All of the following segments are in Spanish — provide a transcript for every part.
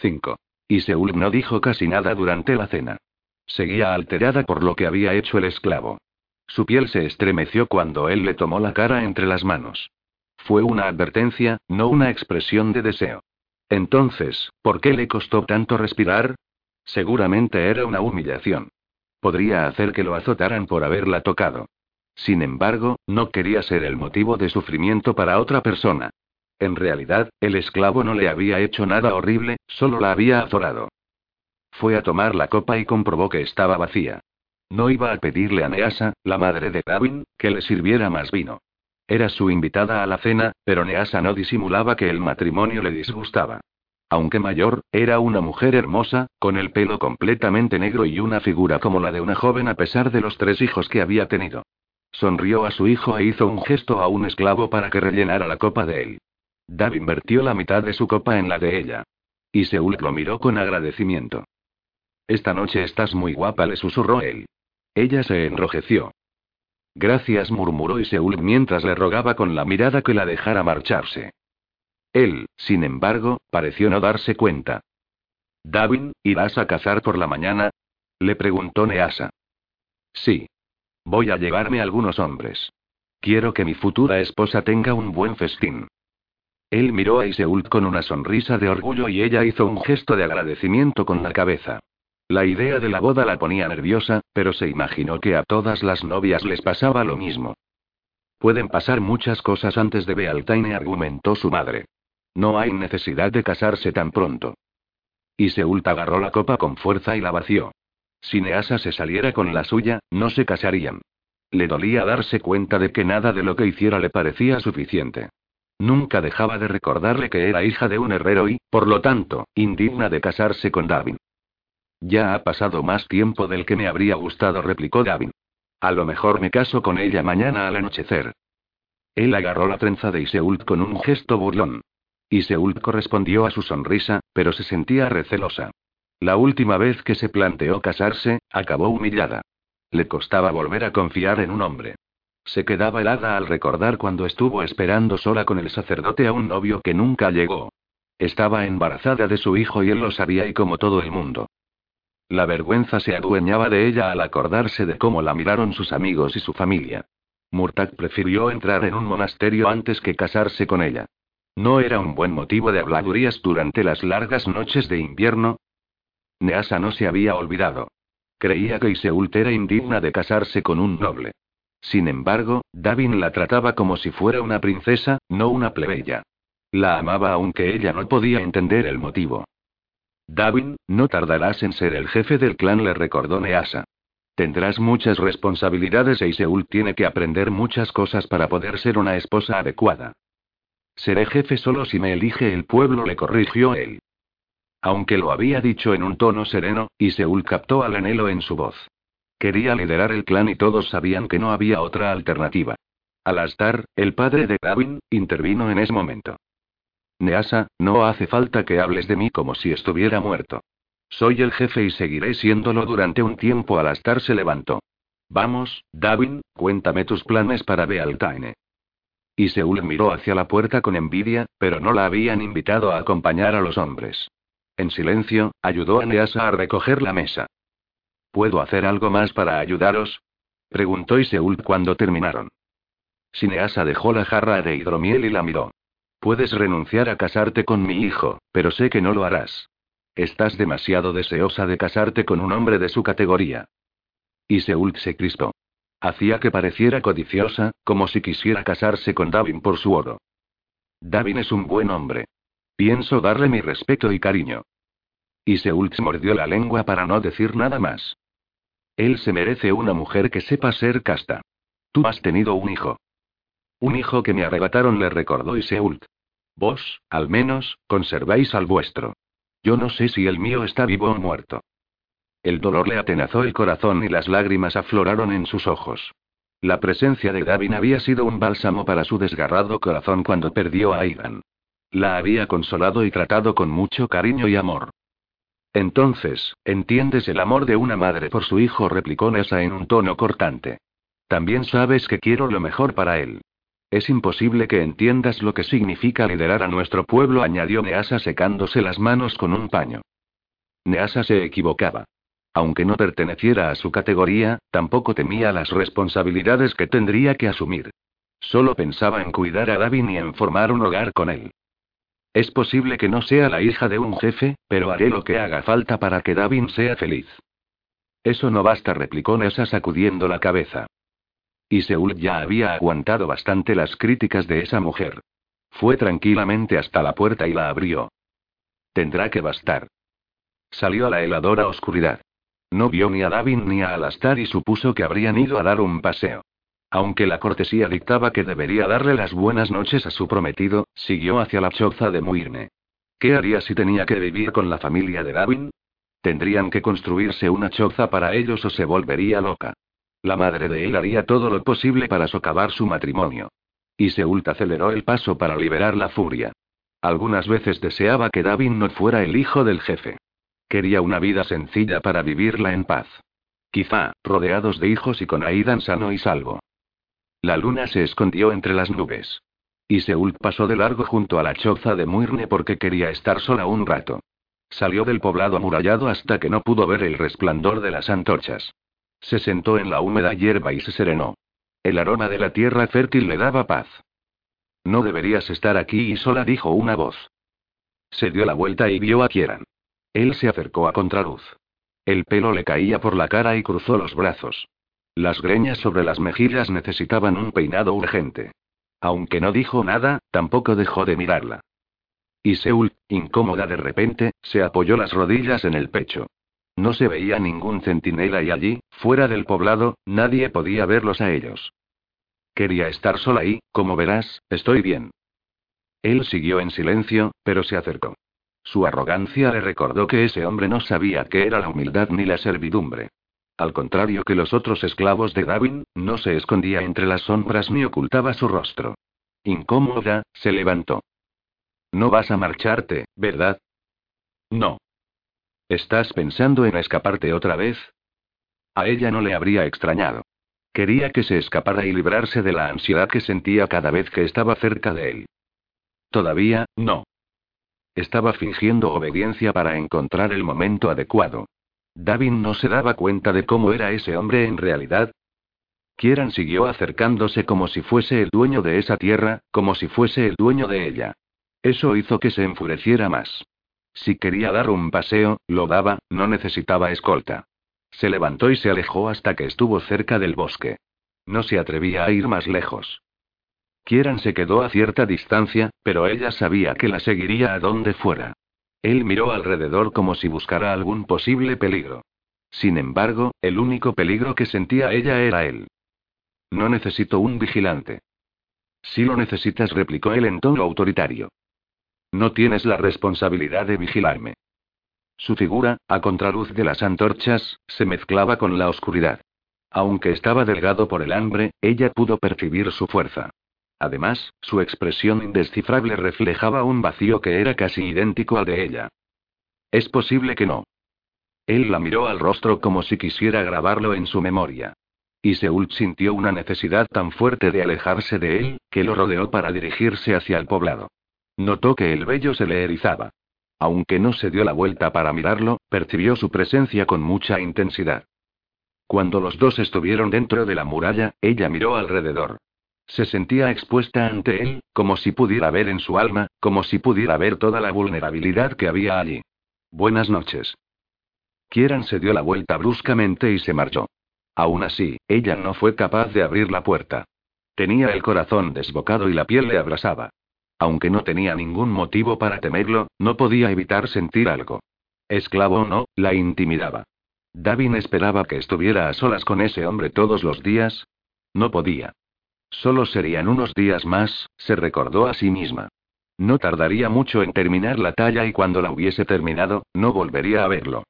5. Y Seúl no dijo casi nada durante la cena. Seguía alterada por lo que había hecho el esclavo. Su piel se estremeció cuando él le tomó la cara entre las manos. Fue una advertencia, no una expresión de deseo. Entonces, ¿por qué le costó tanto respirar? Seguramente era una humillación. Podría hacer que lo azotaran por haberla tocado. Sin embargo, no quería ser el motivo de sufrimiento para otra persona. En realidad, el esclavo no le había hecho nada horrible, solo la había azorado. Fue a tomar la copa y comprobó que estaba vacía. No iba a pedirle a Neasa, la madre de Gavin, que le sirviera más vino. Era su invitada a la cena, pero Neasa no disimulaba que el matrimonio le disgustaba. Aunque mayor, era una mujer hermosa, con el pelo completamente negro y una figura como la de una joven a pesar de los tres hijos que había tenido. Sonrió a su hijo e hizo un gesto a un esclavo para que rellenara la copa de él. Dav invirtió la mitad de su copa en la de ella. Y Seúl lo miró con agradecimiento. Esta noche estás muy guapa, le susurró él. Ella se enrojeció. Gracias, murmuró Iseul mientras le rogaba con la mirada que la dejara marcharse. Él, sin embargo, pareció no darse cuenta. Davin, ¿irás a cazar por la mañana? le preguntó Neasa. Sí. Voy a llevarme algunos hombres. Quiero que mi futura esposa tenga un buen festín. Él miró a Iseult con una sonrisa de orgullo y ella hizo un gesto de agradecimiento con la cabeza. La idea de la boda la ponía nerviosa, pero se imaginó que a todas las novias les pasaba lo mismo. Pueden pasar muchas cosas antes de Bealtaine, argumentó su madre. No hay necesidad de casarse tan pronto. Y Seult agarró la copa con fuerza y la vació. Si Neasa se saliera con la suya, no se casarían. Le dolía darse cuenta de que nada de lo que hiciera le parecía suficiente. Nunca dejaba de recordarle que era hija de un herrero y, por lo tanto, indigna de casarse con David. Ya ha pasado más tiempo del que me habría gustado, replicó Gavin. A lo mejor me caso con ella mañana al anochecer. Él agarró la trenza de Iseult con un gesto burlón. Iseult correspondió a su sonrisa, pero se sentía recelosa. La última vez que se planteó casarse, acabó humillada. Le costaba volver a confiar en un hombre. Se quedaba helada al recordar cuando estuvo esperando sola con el sacerdote a un novio que nunca llegó. Estaba embarazada de su hijo y él lo sabía y como todo el mundo. La vergüenza se adueñaba de ella al acordarse de cómo la miraron sus amigos y su familia. Murtag prefirió entrar en un monasterio antes que casarse con ella. ¿No era un buen motivo de habladurías durante las largas noches de invierno? Neasa no se había olvidado. Creía que Iseult era indigna de casarse con un noble. Sin embargo, Davin la trataba como si fuera una princesa, no una plebeya. La amaba aunque ella no podía entender el motivo. Davin, no tardarás en ser el jefe del clan, le recordó Neasa. Tendrás muchas responsabilidades e Iseul tiene que aprender muchas cosas para poder ser una esposa adecuada. Seré jefe solo si me elige el pueblo, le corrigió él. Aunque lo había dicho en un tono sereno, Iseul captó al anhelo en su voz. Quería liderar el clan y todos sabían que no había otra alternativa. Alastar, el padre de Davin, intervino en ese momento. Neasa, no hace falta que hables de mí como si estuviera muerto. Soy el jefe y seguiré siéndolo durante un tiempo. Alastar se levantó. Vamos, Davin, cuéntame tus planes para Bealtaine. Y Seúl miró hacia la puerta con envidia, pero no la habían invitado a acompañar a los hombres. En silencio, ayudó a Neasa a recoger la mesa. ¿Puedo hacer algo más para ayudaros? preguntó Iseul cuando terminaron. Sineasa dejó la jarra de hidromiel y la miró. Puedes renunciar a casarte con mi hijo, pero sé que no lo harás. Estás demasiado deseosa de casarte con un hombre de su categoría. Y Seult se crispó. Hacía que pareciera codiciosa, como si quisiera casarse con Davin por su oro. Davin es un buen hombre. Pienso darle mi respeto y cariño. Y mordió la lengua para no decir nada más. Él se merece una mujer que sepa ser casta. Tú has tenido un hijo. Un hijo que me arrebataron, le recordó Iseult. Vos, al menos, conserváis al vuestro. Yo no sé si el mío está vivo o muerto. El dolor le atenazó el corazón y las lágrimas afloraron en sus ojos. La presencia de Davin había sido un bálsamo para su desgarrado corazón cuando perdió a Aidan. La había consolado y tratado con mucho cariño y amor. Entonces, ¿entiendes el amor de una madre por su hijo? replicó Nessa en un tono cortante. También sabes que quiero lo mejor para él. es imposible que entiendas lo que significa liderar a nuestro pueblo, añadió Neasa secándose las manos con un paño. Neasa se equivocaba. Aunque no perteneciera a su categoría, tampoco temía las responsabilidades que tendría que asumir. Solo pensaba en cuidar a Davin y en formar un hogar con él. Es posible que no sea la hija de un jefe, pero haré lo que haga falta para que Davin sea feliz. Eso no basta, replicó Nessa sacudiendo la cabeza. Y Seúl ya había aguantado bastante las críticas de esa mujer. Fue tranquilamente hasta la puerta y la abrió. Tendrá que bastar. Salió a la heladora oscuridad. No vio ni a Davin ni a Alastar y supuso que habrían ido a dar un paseo. Aunque la cortesía dictaba que debería darle las buenas noches a su prometido, siguió hacia la choza de Muirne. ¿Qué haría si tenía que vivir con la familia de Davin? Tendrían que construirse una choza para ellos o se volvería loca. La madre de él haría todo lo posible para socavar su matrimonio. Y Seult aceleró el paso para liberar la furia. Algunas veces deseaba que Davin no fuera el hijo del jefe. Quería una vida sencilla para vivirla en paz. Quizá, rodeados de hijos y con Aidan sano y salvo. La luna se escondió entre las nubes. Y Seúl pasó de largo junto a la choza de Muirne porque quería estar sola un rato. Salió del poblado amurallado hasta que no pudo ver el resplandor de las antorchas. Se sentó en la húmeda hierba y se serenó. El aroma de la tierra fértil le daba paz. No deberías estar aquí y sola, dijo una voz. Se dio la vuelta y vio a Kieran. Él se acercó a contraluz. El pelo le caía por la cara y cruzó los brazos. Las greñas sobre las mejillas necesitaban un peinado urgente. Aunque no dijo nada, tampoco dejó de mirarla. Y Seul, incómoda de repente, se apoyó las rodillas en el pecho. No se veía ningún centinela y allí, fuera del poblado, nadie podía verlos a ellos. Quería estar sola y, como verás, estoy bien. Él siguió en silencio, pero se acercó. Su arrogancia le recordó que ese hombre no sabía qué era la humildad ni la servidumbre. Al contrario que los otros esclavos de Davin, no se escondía entre las sombras ni ocultaba su rostro. Incómoda, se levantó. No vas a marcharte, ¿verdad? No. ¿Estás pensando en escaparte otra vez? A ella no le habría extrañado. Quería que se escapara y librarse de la ansiedad que sentía cada vez que estaba cerca de él. Todavía, no. Estaba fingiendo obediencia para encontrar el momento adecuado. Davin no se daba cuenta de cómo era ese hombre en realidad. Kieran siguió acercándose como si fuese el dueño de esa tierra, como si fuese el dueño de ella. Eso hizo que se enfureciera más. Si quería dar un paseo, lo daba, no necesitaba escolta. Se levantó y se alejó hasta que estuvo cerca del bosque. No se atrevía a ir más lejos. Kieran se quedó a cierta distancia, pero ella sabía que la seguiría a donde fuera. Él miró alrededor como si buscara algún posible peligro. Sin embargo, el único peligro que sentía ella era él. No necesito un vigilante. Si lo necesitas, replicó él en tono autoritario. No tienes la responsabilidad de vigilarme. Su figura, a contraluz de las antorchas, se mezclaba con la oscuridad. Aunque estaba delgado por el hambre, ella pudo percibir su fuerza. Además, su expresión indescifrable reflejaba un vacío que era casi idéntico al de ella. Es posible que no. Él la miró al rostro como si quisiera grabarlo en su memoria. Y Seúl sintió una necesidad tan fuerte de alejarse de él, que lo rodeó para dirigirse hacia el poblado. Notó que el vello se le erizaba. Aunque no se dio la vuelta para mirarlo, percibió su presencia con mucha intensidad. Cuando los dos estuvieron dentro de la muralla, ella miró alrededor. Se sentía expuesta ante él, como si pudiera ver en su alma, como si pudiera ver toda la vulnerabilidad que había allí. Buenas noches. Kieran se dio la vuelta bruscamente y se marchó. Aún así, ella no fue capaz de abrir la puerta. Tenía el corazón desbocado y la piel le abrasaba. Aunque no tenía ningún motivo para temerlo, no podía evitar sentir algo. Esclavo o no, la intimidaba. Davin esperaba que estuviera a solas con ese hombre todos los días. No podía. Solo serían unos días más, se recordó a sí misma. No tardaría mucho en terminar la talla y cuando la hubiese terminado, no volvería a verlo.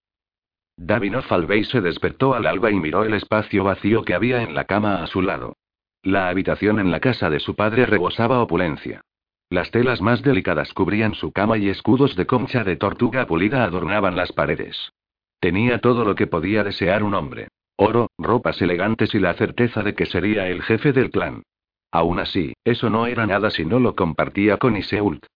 Davinov Alvey se despertó al alba y miró el espacio vacío que había en la cama a su lado. La habitación en la casa de su padre rebosaba opulencia. Las telas más delicadas cubrían su cama y escudos de concha de tortuga pulida adornaban las paredes. Tenía todo lo que podía desear un hombre. Oro, ropas elegantes y la certeza de que sería el jefe del clan. Aún así, eso no era nada si no lo compartía con Iseult.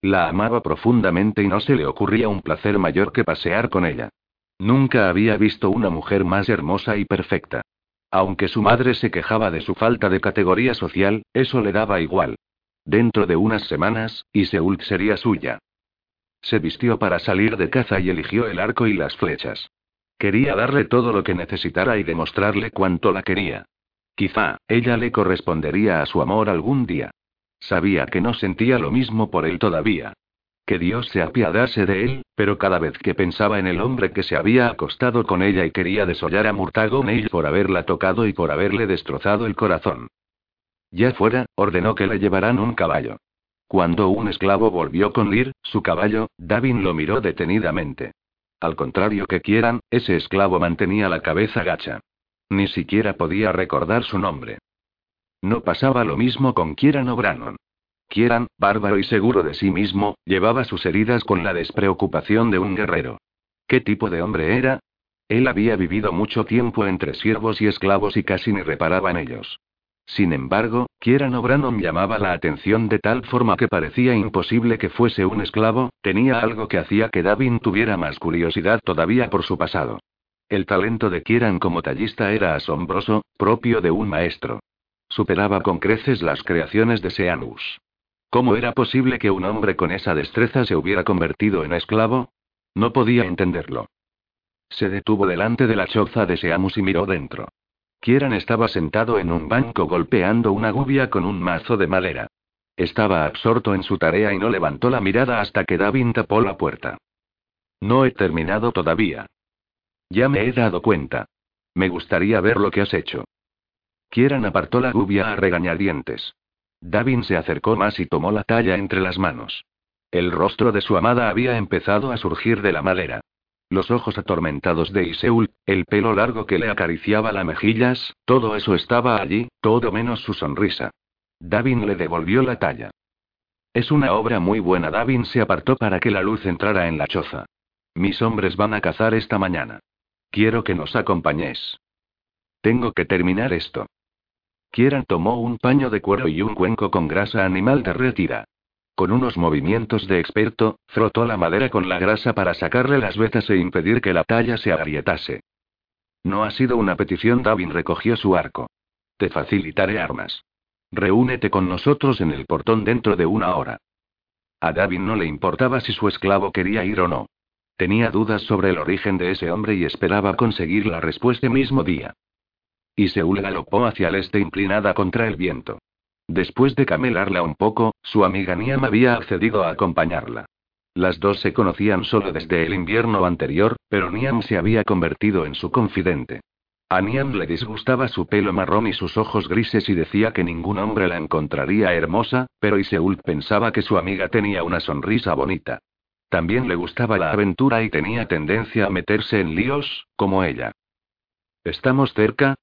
La amaba profundamente y no se le ocurría un placer mayor que pasear con ella. Nunca había visto una mujer más hermosa y perfecta. Aunque su madre se quejaba de su falta de categoría social, eso le daba igual. Dentro de unas semanas, Iseult sería suya. Se vistió para salir de caza y eligió el arco y las flechas. Quería darle todo lo que necesitara y demostrarle cuánto la quería. Quizá, ella le correspondería a su amor algún día. Sabía que no sentía lo mismo por él todavía. Que Dios se apiadase de él, pero cada vez que pensaba en el hombre que se había acostado con ella y quería desollar a Murtago por haberla tocado y por haberle destrozado el corazón. Ya fuera, ordenó que le llevaran un caballo. Cuando un esclavo volvió con Lir, su caballo, Davin lo miró detenidamente. Al contrario que quieran, ese esclavo mantenía la cabeza gacha. Ni siquiera podía recordar su nombre. No pasaba lo mismo con Kieran O'Brannon. Kieran, bárbaro y seguro de sí mismo, llevaba sus heridas con la despreocupación de un guerrero. ¿Qué tipo de hombre era? Él había vivido mucho tiempo entre siervos y esclavos y casi ni reparaba en ellos. Sin embargo, Kieran O'Brien llamaba la atención de tal forma que parecía imposible que fuese un esclavo, tenía algo que hacía que Davin tuviera más curiosidad todavía por su pasado. El talento de Kieran como tallista era asombroso, propio de un maestro. Superaba con creces las creaciones de Seanus. ¿Cómo era posible que un hombre con esa destreza se hubiera convertido en esclavo? No podía entenderlo. Se detuvo delante de la choza de Seamus y miró dentro. Kieran estaba sentado en un banco golpeando una gubia con un mazo de madera. Estaba absorto en su tarea y no levantó la mirada hasta que Davin tapó la puerta. No he terminado todavía. Ya me he dado cuenta. Me gustaría ver lo que has hecho. Kieran apartó la gubia a regañadientes. Davin se acercó más y tomó la talla entre las manos. El rostro de su amada había empezado a surgir de la madera. Los ojos atormentados de Iseul, el pelo largo que le acariciaba las mejillas, todo eso estaba allí, todo menos su sonrisa. Davin le devolvió la talla. Es una obra muy buena. Davin se apartó para que la luz entrara en la choza. Mis hombres van a cazar esta mañana. Quiero que nos acompañes. Tengo que terminar esto. Kieran tomó un paño de cuero y un cuenco con grasa animal derretida. Con unos movimientos de experto, frotó la madera con la grasa para sacarle las vetas e impedir que la talla se agrietase. No ha sido una petición. Davin recogió su arco. Te facilitaré armas. Reúnete con nosotros en el portón dentro de una hora. A Davin no le importaba si su esclavo quería ir o no. Tenía dudas sobre el origen de ese hombre y esperaba conseguir la respuesta mismo día. Y Seúl galopó hacia el este inclinada contra el viento. Después de camelarla un poco, su amiga Niam había accedido a acompañarla. Las dos se conocían solo desde el invierno anterior, pero Niam se había convertido en su confidente. A Niam le disgustaba su pelo marrón y sus ojos grises y decía que ningún hombre la encontraría hermosa, pero Iseult pensaba que su amiga tenía una sonrisa bonita. También le gustaba la aventura y tenía tendencia a meterse en líos, como ella. ¿Estamos cerca?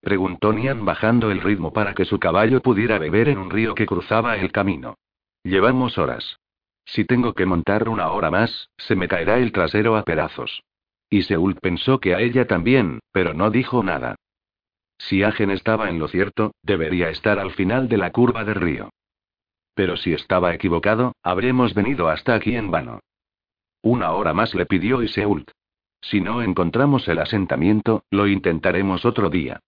preguntó Nian bajando el ritmo para que su caballo pudiera beber en un río que cruzaba el camino. Llevamos horas. Si tengo que montar una hora más, se me caerá el trasero a pedazos. Y Seúl pensó que a ella también, pero no dijo nada. Si Agen estaba en lo cierto, debería estar al final de la curva del río. Pero si estaba equivocado, habremos venido hasta aquí en vano. Una hora más le pidió Iseult. Si no encontramos el asentamiento, lo intentaremos otro día.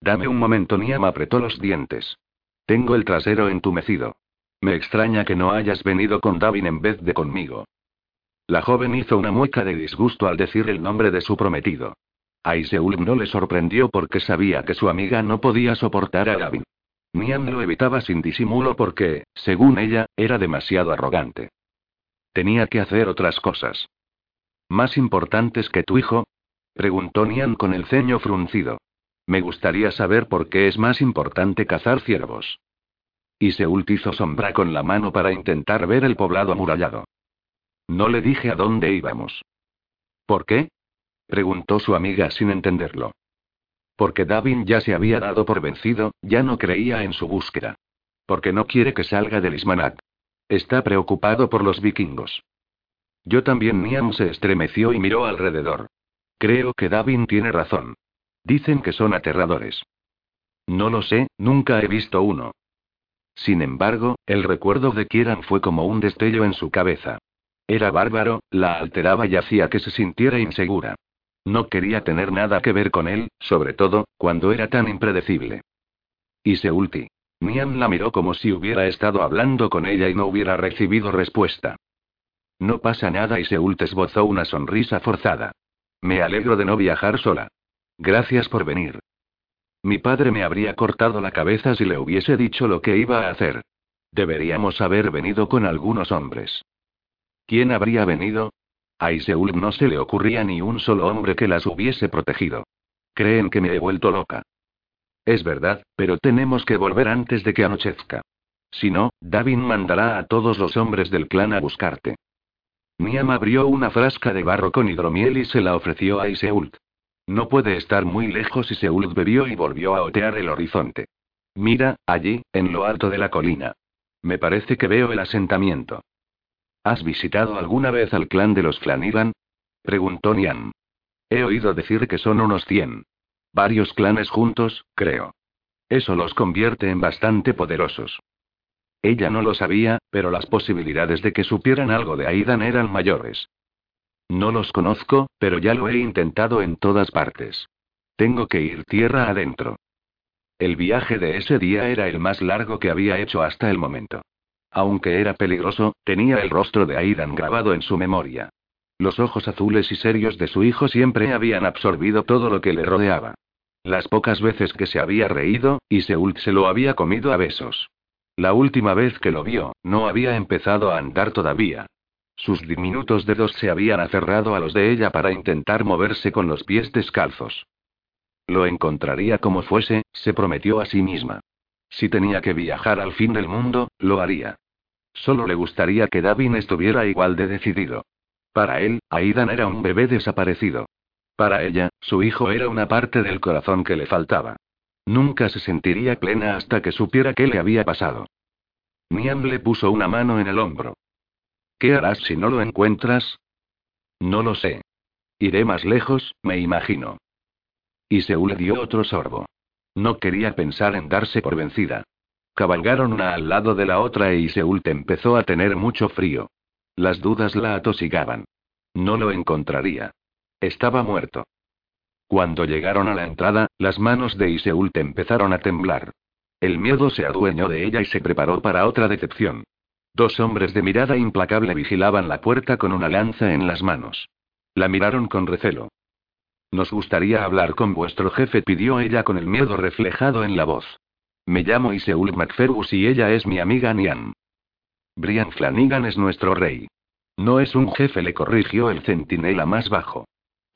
Dame un momento, Niam apretó los dientes. Tengo el trasero entumecido. Me extraña que no hayas venido con Davin en vez de conmigo. La joven hizo una mueca de disgusto al decir el nombre de su prometido. A Iseult no le sorprendió porque sabía que su amiga no podía soportar a Davin. Niam lo evitaba sin disimulo porque, según ella, era demasiado arrogante. Tenía que hacer otras cosas. ¿Más importantes que tu hijo? preguntó Nian con el ceño fruncido. Me gustaría saber por qué es más importante cazar ciervos. Y Seult hizo sombra con la mano para intentar ver el poblado amurallado. No le dije a dónde íbamos. ¿Por qué? preguntó su amiga sin entenderlo. Porque Davin ya se había dado por vencido, ya no creía en su búsqueda. Porque no quiere que salga del Ismanat. Está preocupado por los vikingos. Yo también. Niam se estremeció y miró alrededor. Creo que Davin tiene razón. Dicen que son aterradores. No lo sé, nunca he visto uno. Sin embargo, el recuerdo de Kieran fue como un destello en su cabeza. Era bárbaro, la alteraba y hacía que se sintiera insegura. No quería tener nada que ver con él, sobre todo, cuando era tan impredecible. Y Seulti. Nian la miró como si hubiera estado hablando con ella y no hubiera recibido respuesta. No pasa nada y Seult esbozó una sonrisa forzada. Me alegro de no viajar sola. Gracias por venir. Mi padre me habría cortado la cabeza si le hubiese dicho lo que iba a hacer. Deberíamos haber venido con algunos hombres. ¿Quién habría venido? A Iseul no se le ocurría ni un solo hombre que las hubiese protegido. Creen que me he vuelto loca. Es verdad, pero tenemos que volver antes de que anochezca. Si no, Davin mandará a todos los hombres del clan a buscarte. Niam abrió una frasca de barro con hidromiel y se la ofreció a Iseult. No puede estar muy lejos y Seult bebió y volvió a otear el horizonte. Mira, allí, en lo alto de la colina. Me parece que veo el asentamiento. ¿Has visitado alguna vez al clan de los Flanigan? preguntó Nian. He oído decir que son unos cien. Varios clanes juntos, creo. Eso los convierte en bastante poderosos. Ella no lo sabía, pero las posibilidades de que supieran algo de Aidan eran mayores. No los conozco, pero ya lo he intentado en todas partes. Tengo que ir tierra adentro. El viaje de ese día era el más largo que había hecho hasta el momento. Aunque era peligroso, tenía el rostro de Aidan grabado en su memoria. Los ojos azules y serios de su hijo siempre habían absorbido todo lo que le rodeaba. Las pocas veces que se había reído, y Seult se lo había comido a besos. La última vez que lo vio, no había empezado a andar todavía. Sus diminutos dedos se habían aferrado a los de ella para intentar moverse con los pies descalzos. Lo encontraría como fuese, se prometió a sí misma. Si tenía que viajar al fin del mundo, lo haría. Solo le gustaría que Davin estuviera igual de decidido. Para él, Aidan era un bebé desaparecido. Para ella, su hijo era una parte del corazón que le faltaba. Nunca se sentiría plena hasta que supiera qué le había pasado. Niam le puso una mano en el hombro. ¿Qué harás si no lo encuentras? No lo sé. Iré más lejos, me imagino. Y Seúl dio otro sorbo. No quería pensar en darse por vencida. Cabalgaron una al lado de la otra y Seult empezó a tener mucho frío. Las dudas la atosigaban. No lo encontraría. Estaba muerto. Cuando llegaron a la entrada, las manos de Iseult empezaron a temblar. El miedo se adueñó de ella y se preparó para otra decepción. Dos hombres de mirada implacable vigilaban la puerta con una lanza en las manos. La miraron con recelo. Nos gustaría hablar con vuestro jefe, pidió ella con el miedo reflejado en la voz. Me llamo Iseult MacFergus y ella es mi amiga Nian. Brian Flanagan es nuestro rey. No es un jefe, le corrigió el centinela más bajo.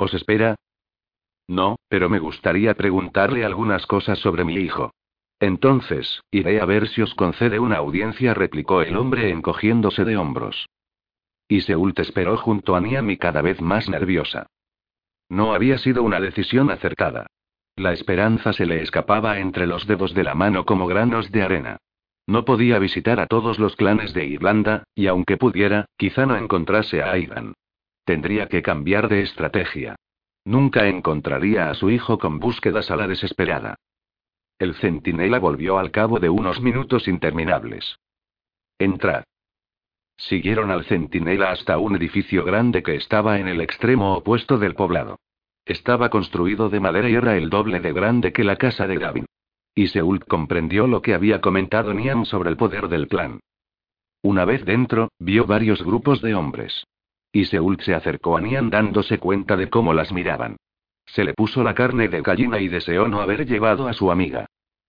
¿Os espera? No, pero me gustaría preguntarle algunas cosas sobre mi hijo. Entonces, iré a ver si os concede una audiencia, replicó el hombre encogiéndose de hombros. Y Seult esperó junto a Niami cada vez más nerviosa. No había sido una decisión acertada. La esperanza se le escapaba entre los dedos de la mano como granos de arena. No podía visitar a todos los clanes de Irlanda, y aunque pudiera, quizá no encontrase a Aidan. Tendría que cambiar de estrategia. Nunca encontraría a su hijo con búsquedas a la desesperada. El centinela volvió al cabo de unos minutos interminables. Entrad. Siguieron al centinela hasta un edificio grande que estaba en el extremo opuesto del poblado. Estaba construido de madera y era el doble de grande que la casa de Gavin. Y Seult comprendió lo que había comentado Niam sobre el poder del plan. Una vez dentro, vio varios grupos de hombres. Y Seult se acercó a Nian dándose cuenta de cómo las miraban. Se le puso la carne de gallina y deseó no haber llevado a su amiga.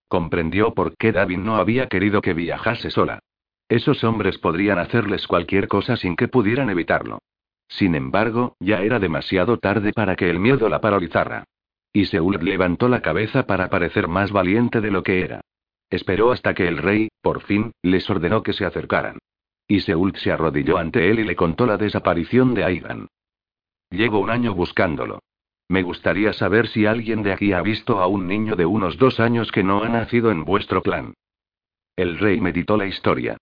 Comprendió por qué David no había querido que viajase sola. Esos hombres podrían hacerles cualquier cosa sin que pudieran evitarlo. Sin embargo, ya era demasiado tarde para que el miedo la paralizara. Y Seult levantó la cabeza para parecer más valiente de lo que era. Esperó hasta que el rey, por fin, les ordenó que se acercaran. Y Seult se arrodilló ante él y le contó la desaparición de Aidan. Llevo un año buscándolo. Me gustaría saber si alguien de aquí ha visto a un niño de unos dos años que no ha nacido en vuestro plan. El rey meditó la historia.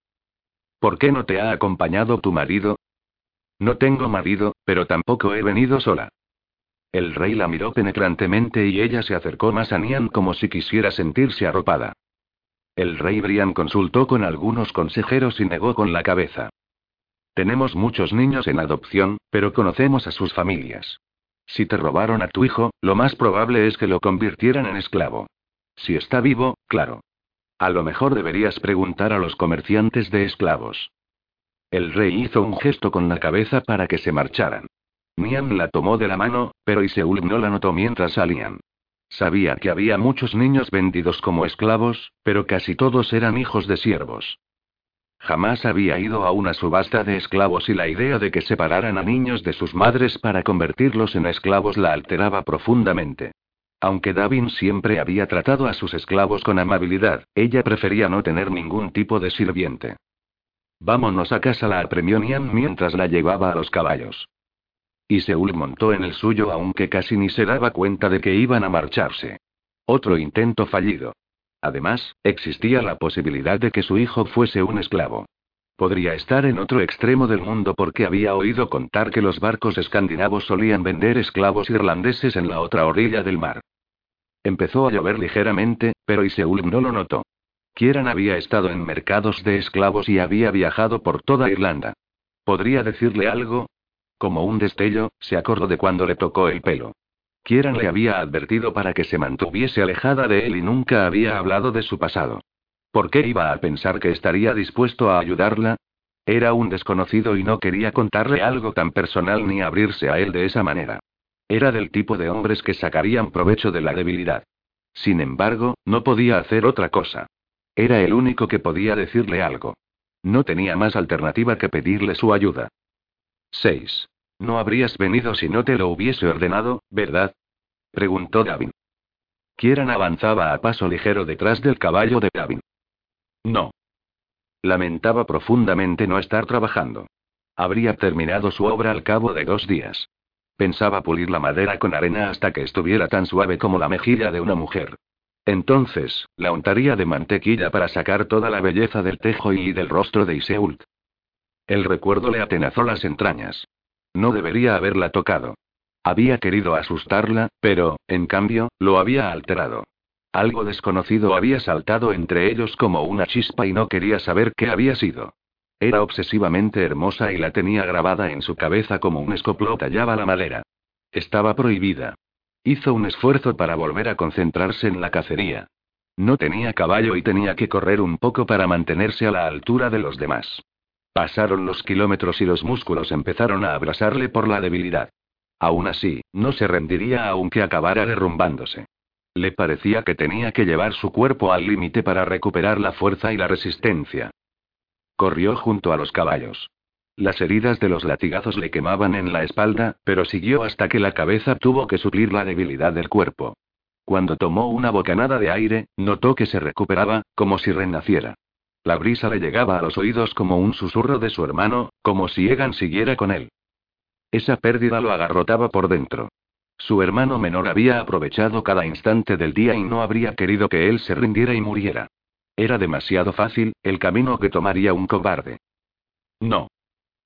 ¿Por qué no te ha acompañado tu marido? No tengo marido, pero tampoco he venido sola. El rey la miró penetrantemente y ella se acercó más a Nian como si quisiera sentirse arropada. El rey Brian consultó con algunos consejeros y negó con la cabeza. Tenemos muchos niños en adopción, pero conocemos a sus familias. Si te robaron a tu hijo, lo más probable es que lo convirtieran en esclavo. Si está vivo, claro. A lo mejor deberías preguntar a los comerciantes de esclavos. El rey hizo un gesto con la cabeza para que se marcharan. Nian la tomó de la mano, pero Iseul no la notó mientras salían. Sabía que había muchos niños vendidos como esclavos, pero casi todos eran hijos de siervos. Jamás había ido a una subasta de esclavos y la idea de que separaran a niños de sus madres para convertirlos en esclavos la alteraba profundamente. Aunque Davin siempre había tratado a sus esclavos con amabilidad, ella prefería no tener ningún tipo de sirviente. Vámonos a casa, la apremió Nian mientras la llevaba a los caballos. Y Seúl montó en el suyo aunque casi ni se daba cuenta de que iban a marcharse. Otro intento fallido. Además, existía la posibilidad de que su hijo fuese un esclavo. Podría estar en otro extremo del mundo porque había oído contar que los barcos escandinavos solían vender esclavos irlandeses en la otra orilla del mar. Empezó a llover ligeramente, pero Iseul no lo notó. Kieran había estado en mercados de esclavos y había viajado por toda Irlanda. ¿Podría decirle algo? Como un destello, se acordó de cuando le tocó el pelo. Kieran le había advertido para que se mantuviese alejada de él y nunca había hablado de su pasado. ¿Por qué iba a pensar que estaría dispuesto a ayudarla? Era un desconocido y no quería contarle algo tan personal ni abrirse a él de esa manera. Era del tipo de hombres que sacarían provecho de la debilidad. Sin embargo, no podía hacer otra cosa. Era el único que podía decirle algo. No tenía más alternativa que pedirle su ayuda. 6. No habrías venido si no te lo hubiese ordenado, ¿verdad? preguntó Gavin. Kieran avanzaba a paso ligero detrás del caballo de Gavin. No. Lamentaba profundamente no estar trabajando. Habría terminado su obra al cabo de dos días. Pensaba pulir la madera con arena hasta que estuviera tan suave como la mejilla de una mujer. Entonces, la untaría de mantequilla para sacar toda la belleza del tejo y del rostro de Iseult. El recuerdo le atenazó las entrañas. No debería haberla tocado. Había querido asustarla, pero, en cambio, lo había alterado. Algo desconocido había saltado entre ellos como una chispa y no quería saber qué había sido. Era obsesivamente hermosa y la tenía grabada en su cabeza como un escoplo tallaba la madera. Estaba prohibida. Hizo un esfuerzo para volver a concentrarse en la cacería. No tenía caballo y tenía que correr un poco para mantenerse a la altura de los demás. Pasaron los kilómetros y los músculos empezaron a abrasarle por la debilidad. Aún así, no se rendiría aunque acabara derrumbándose. Le parecía que tenía que llevar su cuerpo al límite para recuperar la fuerza y la resistencia. Corrió junto a los caballos. Las heridas de los latigazos le quemaban en la espalda, pero siguió hasta que la cabeza tuvo que suplir la debilidad del cuerpo. Cuando tomó una bocanada de aire, notó que se recuperaba, como si renaciera. La brisa le llegaba a los oídos como un susurro de su hermano, como si Egan siguiera con él. Esa pérdida lo agarrotaba por dentro. Su hermano menor había aprovechado cada instante del día y no habría querido que él se rindiera y muriera. Era demasiado fácil, el camino que tomaría un cobarde. No.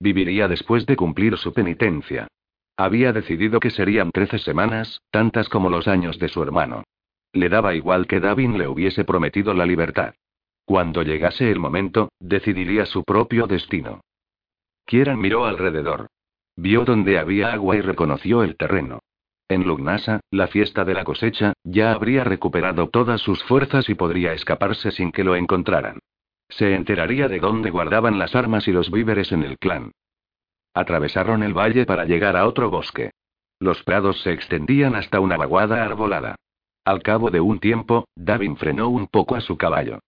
Viviría después de cumplir su penitencia. Había decidido que serían trece semanas, tantas como los años de su hermano. Le daba igual que Davin le hubiese prometido la libertad. Cuando llegase el momento, decidiría su propio destino. Kieran miró alrededor. Vio donde había agua y reconoció el terreno. En Lugnasa, la fiesta de la cosecha, ya habría recuperado todas sus fuerzas y podría escaparse sin que lo encontraran. Se enteraría de dónde guardaban las armas y los víveres en el clan. Atravesaron el valle para llegar a otro bosque. Los prados se extendían hasta una vaguada arbolada. Al cabo de un tiempo, Davin frenó un poco a su caballo.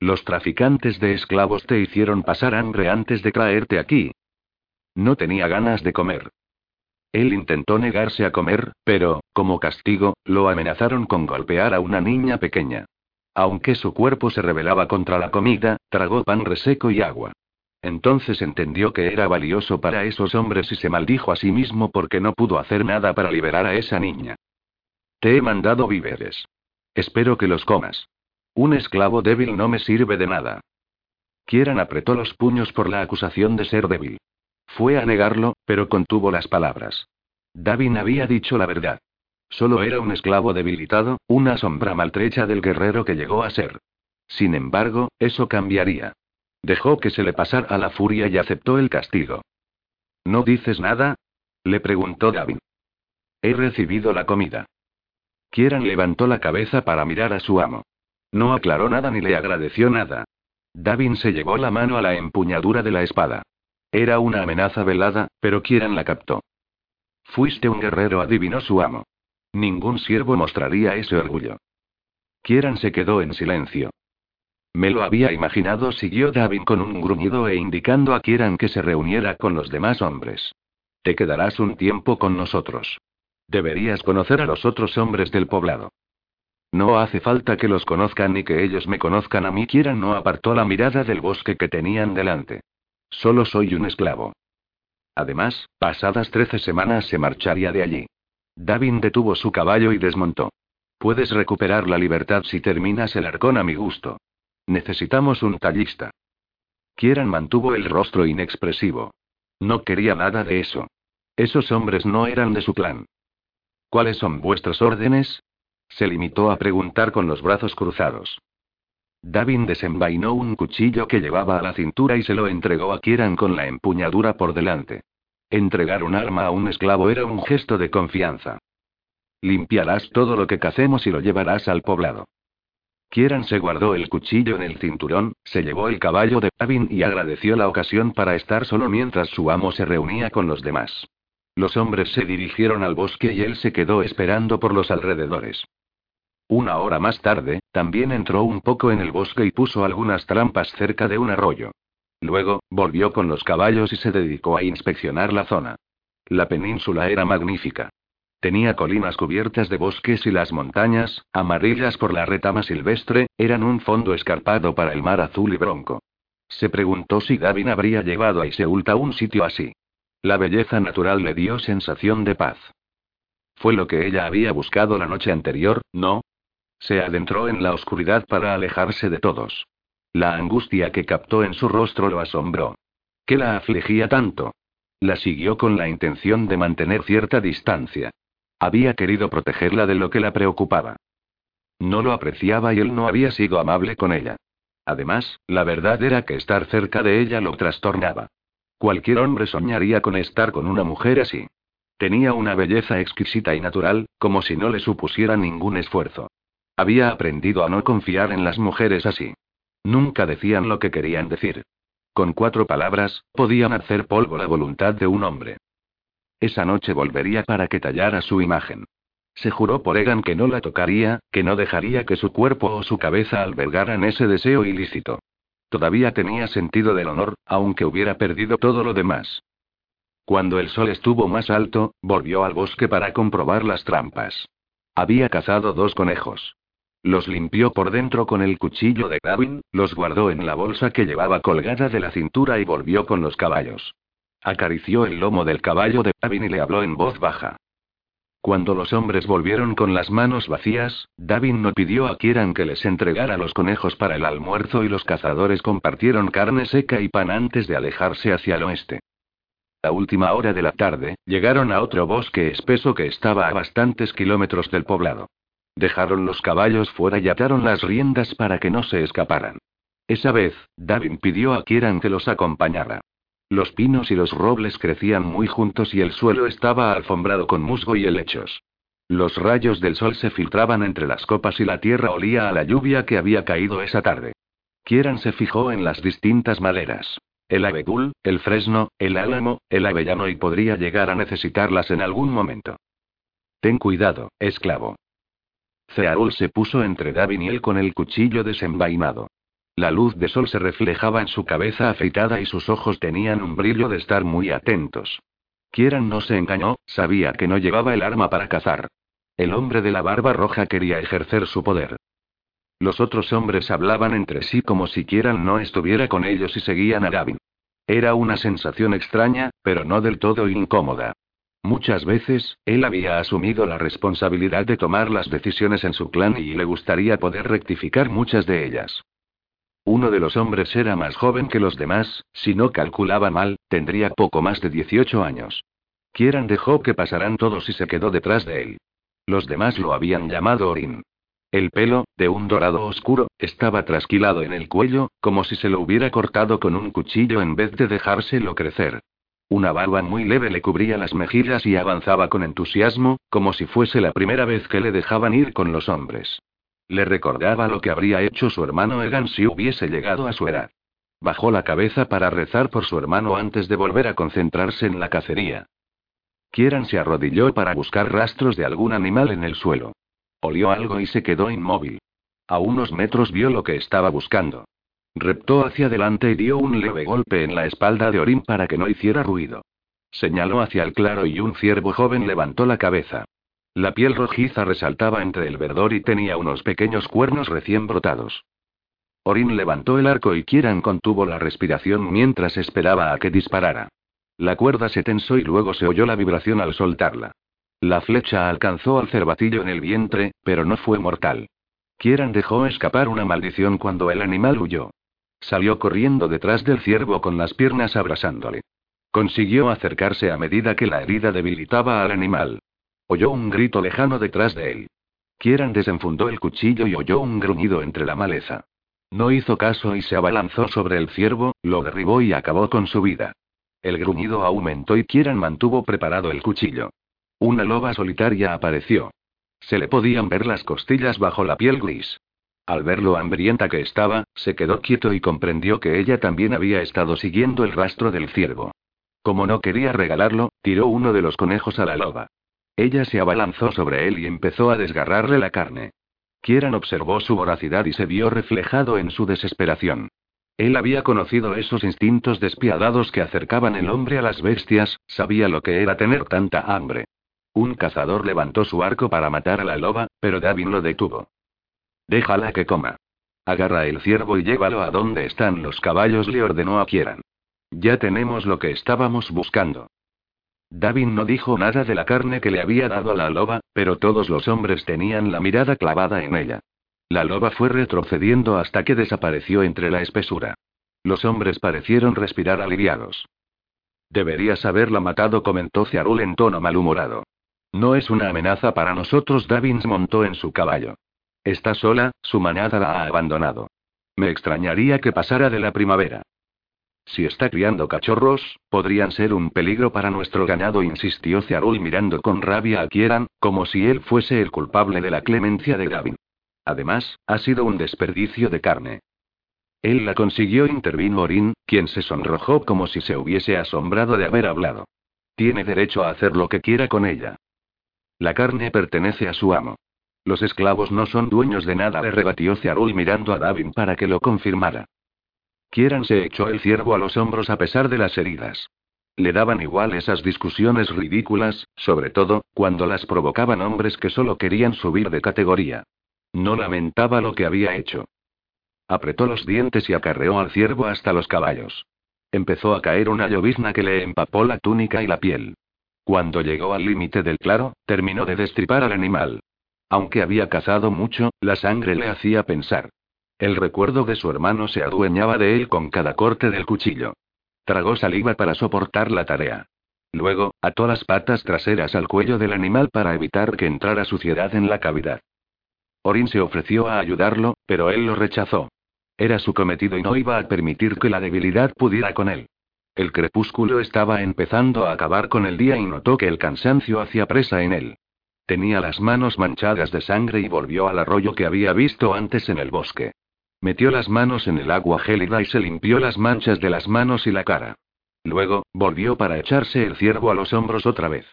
Los traficantes de esclavos te hicieron pasar hambre antes de traerte aquí. No tenía ganas de comer. Él intentó negarse a comer, pero, como castigo, lo amenazaron con golpear a una niña pequeña. Aunque su cuerpo se rebelaba contra la comida, tragó pan reseco y agua. Entonces entendió que era valioso para esos hombres y se maldijo a sí mismo porque no pudo hacer nada para liberar a esa niña. Te he mandado víveres. Espero que los comas. Un esclavo débil no me sirve de nada. Kieran apretó los puños por la acusación de ser débil. Fue a negarlo, pero contuvo las palabras. Davin había dicho la verdad. Solo era un esclavo debilitado, una sombra maltrecha del guerrero que llegó a ser. Sin embargo, eso cambiaría. Dejó que se le pasara la furia y aceptó el castigo. ¿No dices nada? le preguntó Davin. He recibido la comida. Kieran levantó la cabeza para mirar a su amo. No aclaró nada ni le agradeció nada. Davin se llevó la mano a la empuñadura de la espada. Era una amenaza velada, pero Kieran la captó. Fuiste un guerrero, adivinó su amo. Ningún siervo mostraría ese orgullo. Kieran se quedó en silencio. Me lo había imaginado, siguió Davin con un gruñido e indicando a Kieran que se reuniera con los demás hombres. Te quedarás un tiempo con nosotros. Deberías conocer a los otros hombres del poblado. No hace falta que los conozcan ni que ellos me conozcan a mí. Kieran no apartó la mirada del bosque que tenían delante. Solo soy un esclavo. Además, pasadas trece semanas se marcharía de allí. Davin detuvo su caballo y desmontó. Puedes recuperar la libertad si terminas el arcón a mi gusto. Necesitamos un tallista. Kieran mantuvo el rostro inexpresivo. No quería nada de eso. Esos hombres no eran de su clan. ¿Cuáles son vuestras órdenes? Se limitó a preguntar con los brazos cruzados. Davin desenvainó un cuchillo que llevaba a la cintura y se lo entregó a Kieran con la empuñadura por delante. Entregar un arma a un esclavo era un gesto de confianza. Limpiarás todo lo que cacemos y lo llevarás al poblado. Kieran se guardó el cuchillo en el cinturón, se llevó el caballo de Davin y agradeció la ocasión para estar solo mientras su amo se reunía con los demás. Los hombres se dirigieron al bosque y él se quedó esperando por los alrededores. Una hora más tarde, también entró un poco en el bosque y puso algunas trampas cerca de un arroyo. Luego, volvió con los caballos y se dedicó a inspeccionar la zona. La península era magnífica. Tenía colinas cubiertas de bosques y las montañas, amarillas por la retama silvestre, eran un fondo escarpado para el mar azul y bronco. Se preguntó si Davin habría llevado a Iseult a un sitio así. La belleza natural le dio sensación de paz. Fue lo que ella había buscado la noche anterior, ¿no? Se adentró en la oscuridad para alejarse de todos. La angustia que captó en su rostro lo asombró. ¿Qué la afligía tanto? La siguió con la intención de mantener cierta distancia. Había querido protegerla de lo que la preocupaba. No lo apreciaba y él no había sido amable con ella. Además, la verdad era que estar cerca de ella lo trastornaba. Cualquier hombre soñaría con estar con una mujer así. Tenía una belleza exquisita y natural, como si no le supusiera ningún esfuerzo. Había aprendido a no confiar en las mujeres así. Nunca decían lo que querían decir. Con cuatro palabras, podían hacer polvo la voluntad de un hombre. Esa noche volvería para que tallara su imagen. Se juró por Egan que no la tocaría, que no dejaría que su cuerpo o su cabeza albergaran ese deseo ilícito. Todavía tenía sentido del honor, aunque hubiera perdido todo lo demás. Cuando el sol estuvo más alto, volvió al bosque para comprobar las trampas. Había cazado dos conejos. Los limpió por dentro con el cuchillo de Gavin, los guardó en la bolsa que llevaba colgada de la cintura y volvió con los caballos. Acarició el lomo del caballo de Davin y le habló en voz baja. Cuando los hombres volvieron con las manos vacías, Davin no pidió a Kieran que les entregara los conejos para el almuerzo y los cazadores compartieron carne seca y pan antes de alejarse hacia el oeste. A última hora de la tarde, llegaron a otro bosque espeso que estaba a bastantes kilómetros del poblado. Dejaron los caballos fuera y ataron las riendas para que no se escaparan. Esa vez, Davin pidió a Kieran que los acompañara. Los pinos y los robles crecían muy juntos y el suelo estaba alfombrado con musgo y helechos. Los rayos del sol se filtraban entre las copas y la tierra olía a la lluvia que había caído esa tarde. Kieran se fijó en las distintas maderas. El abedul, el fresno, el álamo, el avellano y podría llegar a necesitarlas en algún momento. Ten cuidado, esclavo. Cearul se puso entre Davin y él con el cuchillo desenvainado. La luz de sol se reflejaba en su cabeza afeitada y sus ojos tenían un brillo de estar muy atentos. Kieran no se engañó, sabía que no llevaba el arma para cazar. El hombre de la barba roja quería ejercer su poder. Los otros hombres hablaban entre sí como si Kieran no estuviera con ellos y seguían a Gavin. Era una sensación extraña, pero no del todo incómoda. Muchas veces, él había asumido la responsabilidad de tomar las decisiones en su clan y le gustaría poder rectificar muchas de ellas. Uno de los hombres era más joven que los demás, si no calculaba mal, tendría poco más de 18 años. Kieran dejó que pasaran todos y se quedó detrás de él. Los demás lo habían llamado Orin. El pelo, de un dorado oscuro, estaba trasquilado en el cuello, como si se lo hubiera cortado con un cuchillo en vez de dejárselo crecer. Una barba muy leve le cubría las mejillas y avanzaba con entusiasmo, como si fuese la primera vez que le dejaban ir con los hombres. Le recordaba lo que habría hecho su hermano Egan si hubiese llegado a su edad. Bajó la cabeza para rezar por su hermano antes de volver a concentrarse en la cacería. Kieran se arrodilló para buscar rastros de algún animal en el suelo. Olió algo y se quedó inmóvil. A unos metros vio lo que estaba buscando. Reptó hacia adelante y dio un leve golpe en la espalda de Orin para que no hiciera ruido. Señaló hacia el claro y un ciervo joven levantó la cabeza. La piel rojiza resaltaba entre el verdor y tenía unos pequeños cuernos recién brotados. Orin levantó el arco y Kieran contuvo la respiración mientras esperaba a que disparara. La cuerda se tensó y luego se oyó la vibración al soltarla. La flecha alcanzó al cervatillo en el vientre, pero no fue mortal. Kieran dejó escapar una maldición cuando el animal huyó. Salió corriendo detrás del ciervo con las piernas abrasándole. Consiguió acercarse a medida que la herida debilitaba al animal. Oyó un grito lejano detrás de él. Kieran desenfundó el cuchillo y oyó un gruñido entre la maleza. No hizo caso y se abalanzó sobre el ciervo, lo derribó y acabó con su vida. El gruñido aumentó y Kieran mantuvo preparado el cuchillo. Una loba solitaria apareció. Se le podían ver las costillas bajo la piel gris. Al ver lo hambrienta que estaba, se quedó quieto y comprendió que ella también había estado siguiendo el rastro del ciervo. Como no quería regalarlo, tiró uno de los conejos a la loba. Ella se abalanzó sobre él y empezó a desgarrarle la carne. Kieran observó su voracidad y se vio reflejado en su desesperación. Él había conocido esos instintos despiadados que acercaban el hombre a las bestias, sabía lo que era tener tanta hambre. Un cazador levantó su arco para matar a la loba, pero David lo detuvo. Déjala que coma. Agarra el ciervo y llévalo a donde están los caballos, le ordenó a Kieran. Ya tenemos lo que estábamos buscando. David no dijo nada de la carne que le había dado a la loba, pero todos los hombres tenían la mirada clavada en ella. La loba fue retrocediendo hasta que desapareció entre la espesura. Los hombres parecieron respirar aliviados. Deberías haberla matado, comentó Ciarul en tono malhumorado. No es una amenaza para nosotros. Davins montó en su caballo. Está sola, su manada la ha abandonado. Me extrañaría que pasara de la primavera. Si está criando cachorros, podrían ser un peligro para nuestro ganado, insistió Ciarul mirando con rabia a Kieran, como si él fuese el culpable de la clemencia de Gavin. Además, ha sido un desperdicio de carne. Él la consiguió, intervino Orin, quien se sonrojó como si se hubiese asombrado de haber hablado. Tiene derecho a hacer lo que quiera con ella. La carne pertenece a su amo. Los esclavos no son dueños de nada, le rebatió Ciarul mirando a Davin para que lo confirmara. Kieran se echó el ciervo a los hombros a pesar de las heridas. Le daban igual esas discusiones ridículas, sobre todo, cuando las provocaban hombres que solo querían subir de categoría. No lamentaba lo que había hecho. Apretó los dientes y acarreó al ciervo hasta los caballos. Empezó a caer una llovizna que le empapó la túnica y la piel. Cuando llegó al límite del claro, terminó de destripar al animal. Aunque había cazado mucho, la sangre le hacía pensar. El recuerdo de su hermano se adueñaba de él con cada corte del cuchillo. Tragó saliva para soportar la tarea. Luego, ató las patas traseras al cuello del animal para evitar que entrara suciedad en la cavidad. Orin se ofreció a ayudarlo, pero él lo rechazó. Era su cometido y no iba a permitir que la debilidad pudiera con él. El crepúsculo estaba empezando a acabar con el día y notó que el cansancio hacía presa en él. Tenía las manos manchadas de sangre y volvió al arroyo que había visto antes en el bosque. Metió las manos en el agua gélida y se limpió las manchas de las manos y la cara. Luego, volvió para echarse el ciervo a los hombros otra vez.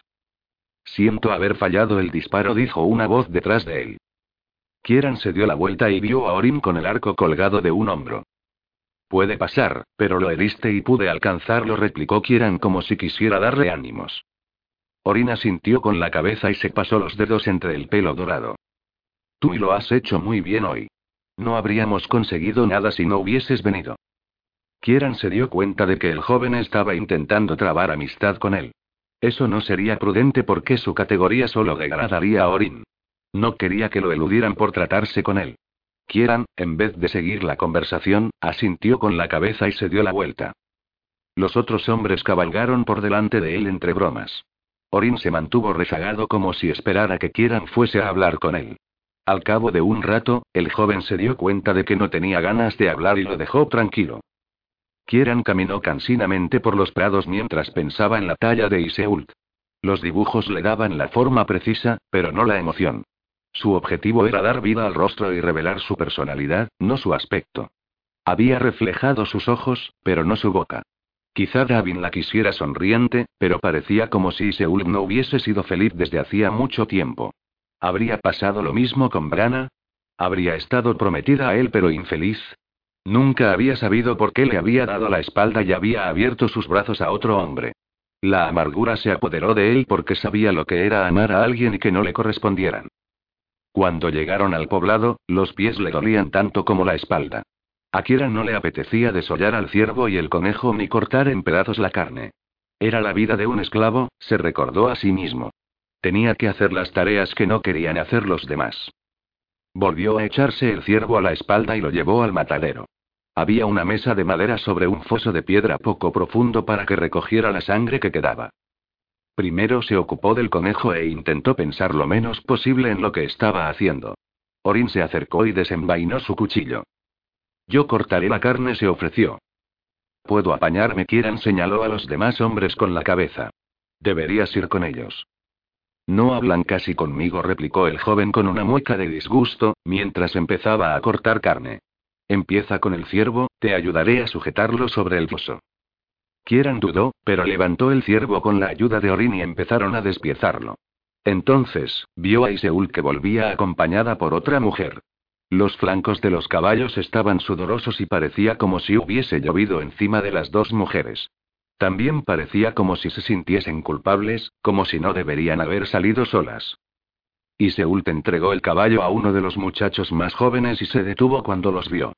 Siento haber fallado el disparo, dijo una voz detrás de él. Kieran se dio la vuelta y vio a Orin con el arco colgado de un hombro. Puede pasar, pero lo heriste y pude alcanzarlo, replicó Kieran como si quisiera darle ánimos. Orina sintió con la cabeza y se pasó los dedos entre el pelo dorado. Tú lo has hecho muy bien hoy. No habríamos conseguido nada si no hubieses venido. Kieran se dio cuenta de que el joven estaba intentando trabar amistad con él. Eso no sería prudente porque su categoría solo degradaría a Orin. No quería que lo eludieran por tratarse con él. Kieran, en vez de seguir la conversación, asintió con la cabeza y se dio la vuelta. Los otros hombres cabalgaron por delante de él entre bromas. Orin se mantuvo rezagado como si esperara que Kieran fuese a hablar con él. Al cabo de un rato, el joven se dio cuenta de que no tenía ganas de hablar y lo dejó tranquilo. Kieran caminó cansinamente por los prados mientras pensaba en la talla de Iseult. Los dibujos le daban la forma precisa, pero no la emoción. Su objetivo era dar vida al rostro y revelar su personalidad, no su aspecto. Había reflejado sus ojos, pero no su boca. Quizá Davin la quisiera sonriente, pero parecía como si Seul no hubiese sido feliz desde hacía mucho tiempo. ¿Habría pasado lo mismo con Brana? ¿Habría estado prometida a él pero infeliz? Nunca había sabido por qué le había dado la espalda y había abierto sus brazos a otro hombre. La amargura se apoderó de él porque sabía lo que era amar a alguien y que no le correspondieran. Cuando llegaron al poblado, los pies le dolían tanto como la espalda. A Kira no le apetecía desollar al ciervo y el conejo ni cortar en pedazos la carne. Era la vida de un esclavo, se recordó a sí mismo. Tenía que hacer las tareas que no querían hacer los demás. Volvió a echarse el ciervo a la espalda y lo llevó al matadero. Había una mesa de madera sobre un foso de piedra poco profundo para que recogiera la sangre que quedaba. Primero se ocupó del conejo e intentó pensar lo menos posible en lo que estaba haciendo. Orin se acercó y desenvainó su cuchillo. Yo cortaré la carne, se ofreció. Puedo apañarme, Kieran señaló a los demás hombres con la cabeza. Deberías ir con ellos. No hablan casi conmigo, replicó el joven con una mueca de disgusto, mientras empezaba a cortar carne. Empieza con el ciervo, te ayudaré a sujetarlo sobre el foso. Kieran dudó, pero levantó el ciervo con la ayuda de Orin y empezaron a despiezarlo. Entonces, vio a Iseul que volvía acompañada por otra mujer. Los flancos de los caballos estaban sudorosos y parecía como si hubiese llovido encima de las dos mujeres. También parecía como si se sintiesen culpables, como si no deberían haber salido solas. Y Seult entregó el caballo a uno de los muchachos más jóvenes y se detuvo cuando los vio.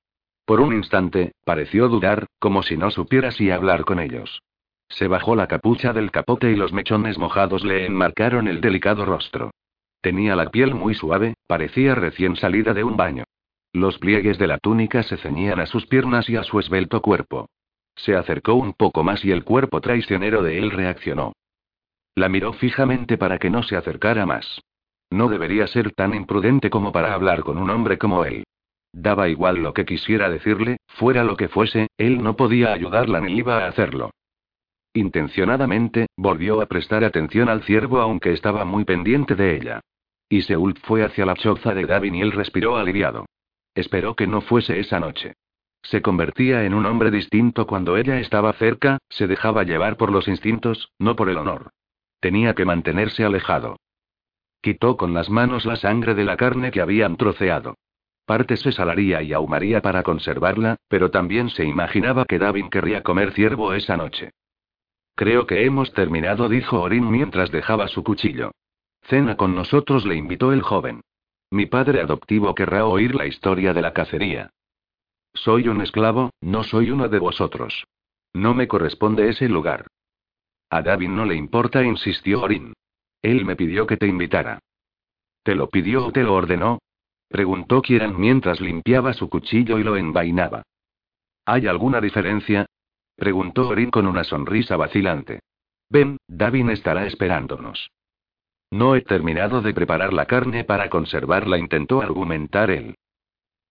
Por un instante, pareció dudar, como si no supiera si hablar con ellos. Se bajó la capucha del capote y los mechones mojados le enmarcaron el delicado rostro. Tenía la piel muy suave, parecía recién salida de un baño. Los pliegues de la túnica se ceñían a sus piernas y a su esbelto cuerpo. Se acercó un poco más y el cuerpo traicionero de él reaccionó. La miró fijamente para que no se acercara más. No debería ser tan imprudente como para hablar con un hombre como él. Daba igual lo que quisiera decirle, fuera lo que fuese, él no podía ayudarla ni iba a hacerlo. Intencionadamente, volvió a prestar atención al ciervo aunque estaba muy pendiente de ella. Y Seul fue hacia la choza de Gavin y él respiró aliviado. Esperó que no fuese esa noche. Se convertía en un hombre distinto cuando ella estaba cerca, se dejaba llevar por los instintos, no por el honor. Tenía que mantenerse alejado. Quitó con las manos la sangre de la carne que habían troceado. Parte se salaría y ahumaría para conservarla, pero también se imaginaba que Davin querría comer ciervo esa noche. Creo que hemos terminado, dijo Orin mientras dejaba su cuchillo. Cena con nosotros, le invitó el joven. Mi padre adoptivo querrá oír la historia de la cacería. Soy un esclavo, no soy uno de vosotros. No me corresponde ese lugar. A David no le importa, insistió Orin. Él me pidió que te invitara. ¿Te lo pidió o te lo ordenó? Preguntó Kieran mientras limpiaba su cuchillo y lo envainaba. ¿Hay alguna diferencia? Preguntó Orin con una sonrisa vacilante. Ven, Davin estará esperándonos. No he terminado de preparar la carne para conservarla, intentó argumentar él.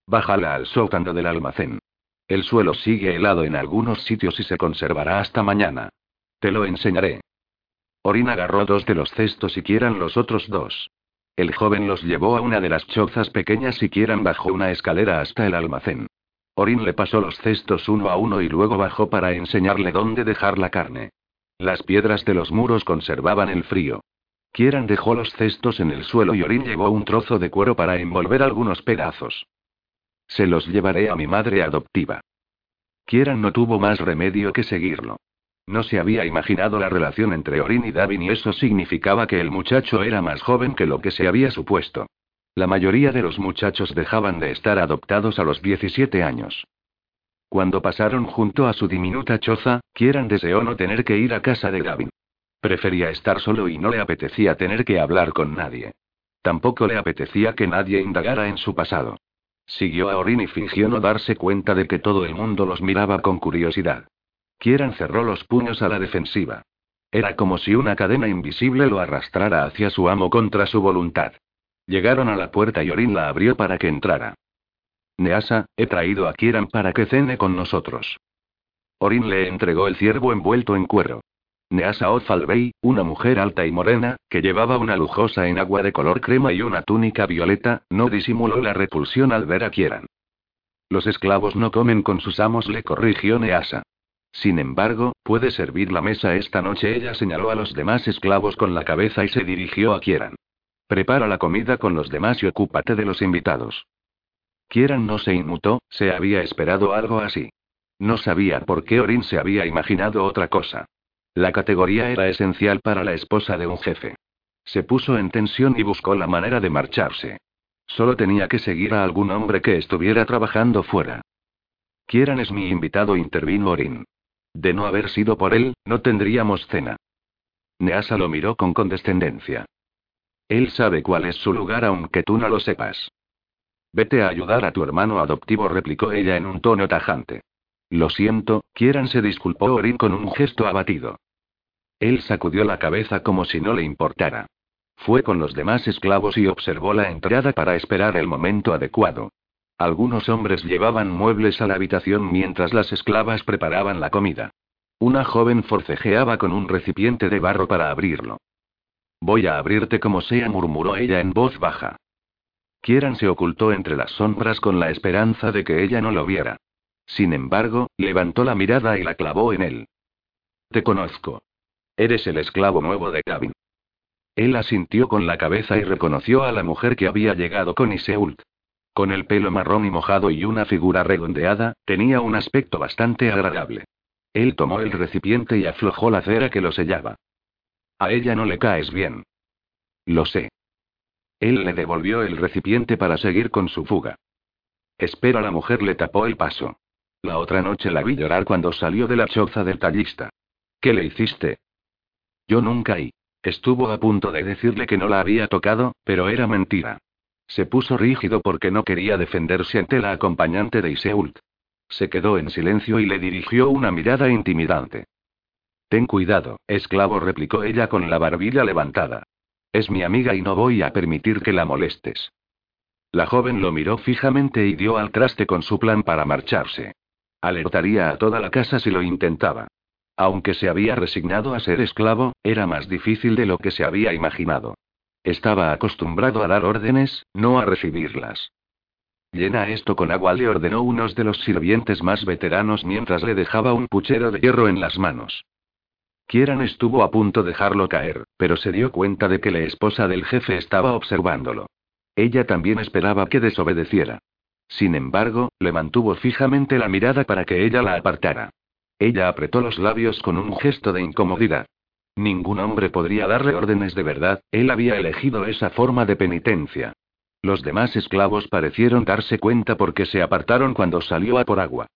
Bájala al sótano del almacén. El suelo sigue helado en algunos sitios y se conservará hasta mañana. Te lo enseñaré. Orin agarró dos de los cestos y Kieran los otros dos. El joven los llevó a una de las chozas pequeñas y Kieran bajó una escalera hasta el almacén. Orin le pasó los cestos uno a uno y luego bajó para enseñarle dónde dejar la carne. Las piedras de los muros conservaban el frío. Kieran dejó los cestos en el suelo y Orin llevó un trozo de cuero para envolver algunos pedazos. Se los llevaré a mi madre adoptiva. Kieran no tuvo más remedio que seguirlo. No se había imaginado la relación entre Orin y Davin y eso significaba que el muchacho era más joven que lo que se había supuesto. La mayoría de los muchachos dejaban de estar adoptados a los 17 años. Cuando pasaron junto a su diminuta choza, Kieran deseó no tener que ir a casa de Davin. Prefería estar solo y no le apetecía tener que hablar con nadie. Tampoco le apetecía que nadie indagara en su pasado. Siguió a Orin y fingió no darse cuenta de que todo el mundo los miraba con curiosidad. Kieran cerró los puños a la defensiva. Era como si una cadena invisible lo arrastrara hacia su amo contra su voluntad. Llegaron a la puerta y Orin la abrió para que entrara. Neasa, he traído a Kieran para que cene con nosotros. Orin le entregó el ciervo envuelto en cuero. Neasa Ozalbey, una mujer alta y morena, que llevaba una lujosa enagua de color crema y una túnica violeta, no disimuló la repulsión al ver a Kieran. Los esclavos no comen con sus amos, le corrigió Neasa. Sin embargo, puede servir la mesa esta noche. Ella señaló a los demás esclavos con la cabeza y se dirigió a Kieran. Prepara la comida con los demás y ocúpate de los invitados. Kieran no se inmutó, se había esperado algo así. No sabía por qué Orin se había imaginado otra cosa. La categoría era esencial para la esposa de un jefe. Se puso en tensión y buscó la manera de marcharse. Solo tenía que seguir a algún hombre que estuviera trabajando fuera. Kieran es mi invitado, intervino Orin. De no haber sido por él, no tendríamos cena. Neasa lo miró con condescendencia. Él sabe cuál es su lugar aunque tú no lo sepas. Vete a ayudar a tu hermano adoptivo, replicó ella en un tono tajante. Lo siento, Kieran se disculpó Orin con un gesto abatido. Él sacudió la cabeza como si no le importara. Fue con los demás esclavos y observó la entrada para esperar el momento adecuado. Algunos hombres llevaban muebles a la habitación mientras las esclavas preparaban la comida. Una joven forcejeaba con un recipiente de barro para abrirlo. Voy a abrirte como sea, murmuró ella en voz baja. Kieran se ocultó entre las sombras con la esperanza de que ella no lo viera. Sin embargo, levantó la mirada y la clavó en él. Te conozco. Eres el esclavo nuevo de Gavin. Él asintió con la cabeza y reconoció a la mujer que había llegado con Iseult. Con el pelo marrón y mojado y una figura redondeada, tenía un aspecto bastante agradable. Él tomó el recipiente y aflojó la cera que lo sellaba. A ella no le caes bien. Lo sé. Él le devolvió el recipiente para seguir con su fuga. Espera, la mujer le tapó el paso. La otra noche la vi llorar cuando salió de la choza del tallista. ¿Qué le hiciste? Yo nunca y. Estuvo a punto de decirle que no la había tocado, pero era mentira. Se puso rígido porque no quería defenderse ante la acompañante de Iseult. Se quedó en silencio y le dirigió una mirada intimidante. Ten cuidado, esclavo, replicó ella con la barbilla levantada. Es mi amiga y no voy a permitir que la molestes. La joven lo miró fijamente y dio al traste con su plan para marcharse. Alertaría a toda la casa si lo intentaba. Aunque se había resignado a ser esclavo, era más difícil de lo que se había imaginado. Estaba acostumbrado a dar órdenes, no a recibirlas. Llena esto con agua, le ordenó uno de los sirvientes más veteranos mientras le dejaba un puchero de hierro en las manos. Kieran estuvo a punto de dejarlo caer, pero se dio cuenta de que la esposa del jefe estaba observándolo. Ella también esperaba que desobedeciera. Sin embargo, le mantuvo fijamente la mirada para que ella la apartara. Ella apretó los labios con un gesto de incomodidad. Ningún hombre podría darle órdenes de verdad, él había elegido esa forma de penitencia. Los demás esclavos parecieron darse cuenta porque se apartaron cuando salió a por agua.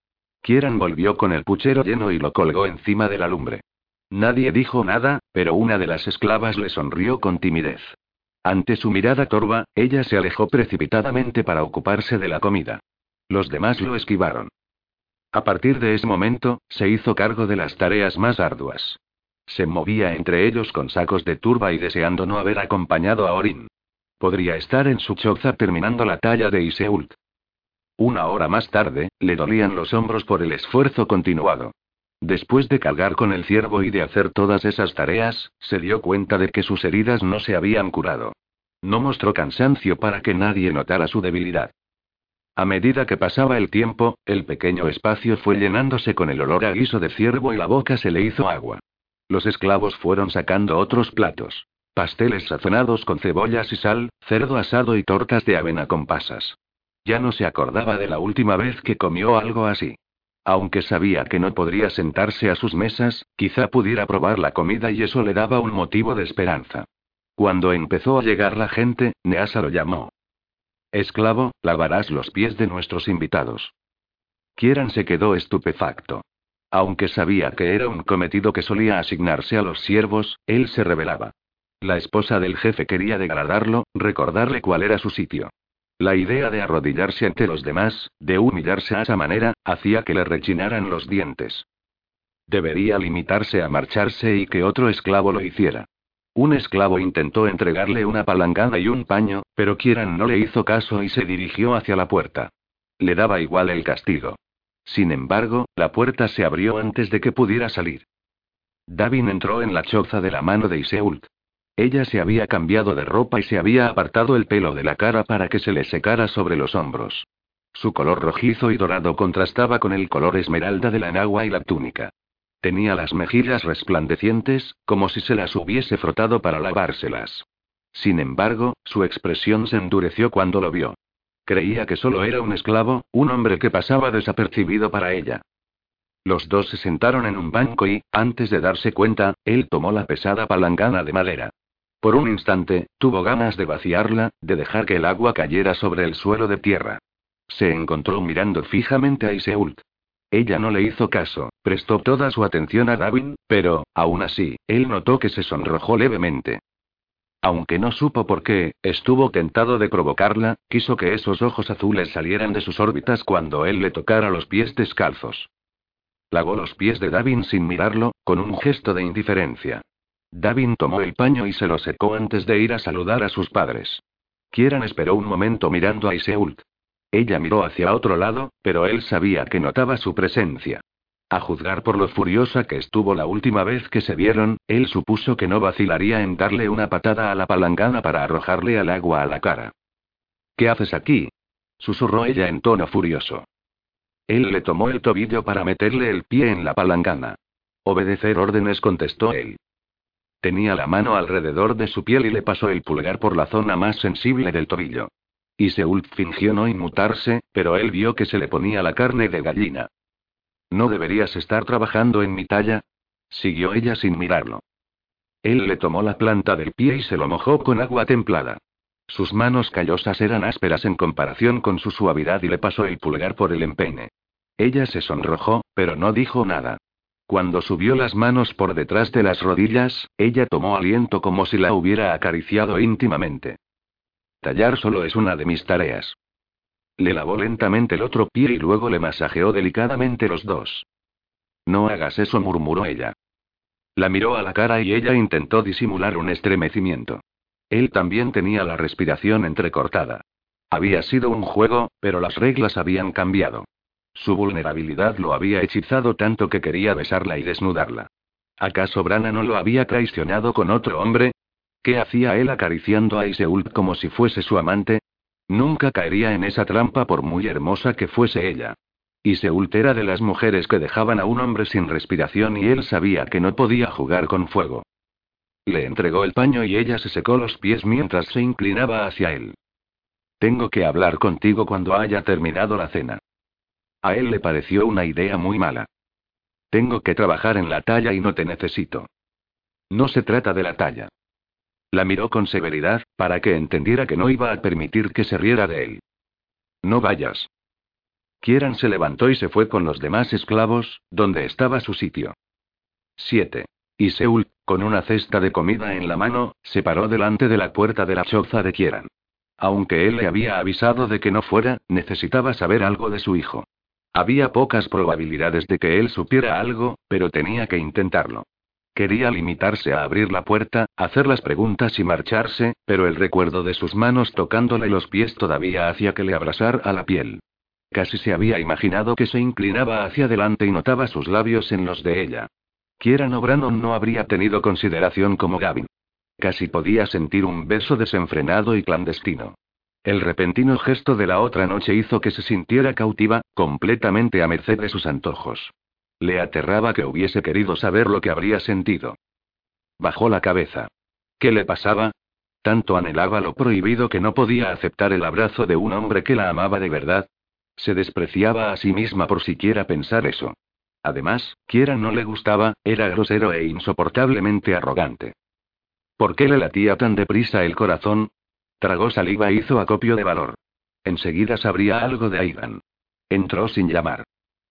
Kieran volvió con el puchero lleno y lo colgó encima de la lumbre. Nadie dijo nada, pero una de las esclavas le sonrió con timidez. Ante su mirada torva, ella se alejó precipitadamente para ocuparse de la comida. Los demás lo esquivaron. A partir de ese momento, se hizo cargo de las tareas más arduas. Se movía entre ellos con sacos de turba y deseando no haber acompañado a Orin. Podría estar en su choza terminando la talla de Iseult. Una hora más tarde, le dolían los hombros por el esfuerzo continuado. Después de cargar con el ciervo y de hacer todas esas tareas, se dio cuenta de que sus heridas no se habían curado. No mostró cansancio para que nadie notara su debilidad. A medida que pasaba el tiempo, el pequeño espacio fue llenándose con el olor a guiso de ciervo y la boca se le hizo agua. Los esclavos fueron sacando otros platos. Pasteles sazonados con cebollas y sal, cerdo asado y tortas de avena con pasas. Ya no se acordaba de la última vez que comió algo así. Aunque sabía que no podría sentarse a sus mesas, quizá pudiera probar la comida y eso le daba un motivo de esperanza. Cuando empezó a llegar la gente, Neasa lo llamó. Esclavo, lavarás los pies de nuestros invitados. Kieran se quedó estupefacto. Aunque sabía que era un cometido que solía asignarse a los siervos, él se rebelaba. La esposa del jefe quería degradarlo, recordarle cuál era su sitio. La idea de arrodillarse ante los demás, de humillarse a esa manera, hacía que le rechinaran los dientes. Debería limitarse a marcharse y que otro esclavo lo hiciera. Un esclavo intentó entregarle una palangana y un paño, pero Kieran no le hizo caso y se dirigió hacia la puerta. Le daba igual el castigo. Sin embargo, la puerta se abrió antes de que pudiera salir. Davin entró en la choza de la mano de Iseult. Ella se había cambiado de ropa y se había apartado el pelo de la cara para que se le secara sobre los hombros. Su color rojizo y dorado contrastaba con el color esmeralda de la enagua y la túnica. Tenía las mejillas resplandecientes, como si se las hubiese frotado para lavárselas. Sin embargo, su expresión se endureció cuando lo vio. Creía que solo era un esclavo, un hombre que pasaba desapercibido para ella. Los dos se sentaron en un banco y, antes de darse cuenta, él tomó la pesada palangana de madera. Por un instante, tuvo ganas de vaciarla, de dejar que el agua cayera sobre el suelo de tierra. Se encontró mirando fijamente a Iseult. Ella no le hizo caso, prestó toda su atención a Davin, pero, aún así, él notó que se sonrojó levemente. Aunque no supo por qué, estuvo tentado de provocarla, quiso que esos ojos azules salieran de sus órbitas cuando él le tocara los pies descalzos. Lavó los pies de Davin sin mirarlo, con un gesto de indiferencia. Davin tomó el paño y se lo secó antes de ir a saludar a sus padres. Kieran esperó un momento mirando a Iseult. Ella miró hacia otro lado, pero él sabía que notaba su presencia. A juzgar por lo furiosa que estuvo la última vez que se vieron, él supuso que no vacilaría en darle una patada a la palangana para arrojarle al agua a la cara. ¿Qué haces aquí? susurró ella en tono furioso. Él le tomó el tobillo para meterle el pie en la palangana. Obedecer órdenes, contestó él. Tenía la mano alrededor de su piel y le pasó el pulgar por la zona más sensible del tobillo. Y Seult fingió no inmutarse, pero él vio que se le ponía la carne de gallina. ¿No deberías estar trabajando en mi talla? Siguió ella sin mirarlo. Él le tomó la planta del pie y se lo mojó con agua templada. Sus manos callosas eran ásperas en comparación con su suavidad y le pasó el pulgar por el empeine. Ella se sonrojó, pero no dijo nada. Cuando subió las manos por detrás de las rodillas, ella tomó aliento como si la hubiera acariciado íntimamente. Tallar solo es una de mis tareas. Le lavó lentamente el otro pie y luego le masajeó delicadamente los dos. No hagas eso, murmuró ella. La miró a la cara y ella intentó disimular un estremecimiento. Él también tenía la respiración entrecortada. Había sido un juego, pero las reglas habían cambiado. Su vulnerabilidad lo había hechizado tanto que quería besarla y desnudarla. ¿Acaso Brana no lo había traicionado con otro hombre? ¿Qué hacía él acariciando a Iseult como si fuese su amante? Nunca caería en esa trampa por muy hermosa que fuese ella. Iseult era de las mujeres que dejaban a un hombre sin respiración y él sabía que no podía jugar con fuego. Le entregó el paño y ella se secó los pies mientras se inclinaba hacia él. Tengo que hablar contigo cuando haya terminado la cena. A él le pareció una idea muy mala. Tengo que trabajar en la talla y no te necesito. No se trata de la talla. La miró con severidad, para que entendiera que no iba a permitir que se riera de él. No vayas. Kieran se levantó y se fue con los demás esclavos, donde estaba su sitio. 7. Y Seul, con una cesta de comida en la mano, se paró delante de la puerta de la choza de Kieran. Aunque él le había avisado de que no fuera, necesitaba saber algo de su hijo. Había pocas probabilidades de que él supiera algo, pero tenía que intentarlo. Quería limitarse a abrir la puerta, hacer las preguntas y marcharse, pero el recuerdo de sus manos tocándole los pies todavía hacía que le abrasara la piel. Casi se había imaginado que se inclinaba hacia adelante y notaba sus labios en los de ella. Kieran O'Brien no habría tenido consideración como Gavin. Casi podía sentir un beso desenfrenado y clandestino. El repentino gesto de la otra noche hizo que se sintiera cautiva, completamente a merced de sus antojos. Le aterraba que hubiese querido saber lo que habría sentido. Bajó la cabeza. ¿Qué le pasaba? Tanto anhelaba lo prohibido que no podía aceptar el abrazo de un hombre que la amaba de verdad. Se despreciaba a sí misma por siquiera pensar eso. Además, quiera no le gustaba, era grosero e insoportablemente arrogante. ¿Por qué le latía tan deprisa el corazón? Tragó saliva e hizo acopio de valor. Enseguida sabría algo de Aidan. Entró sin llamar.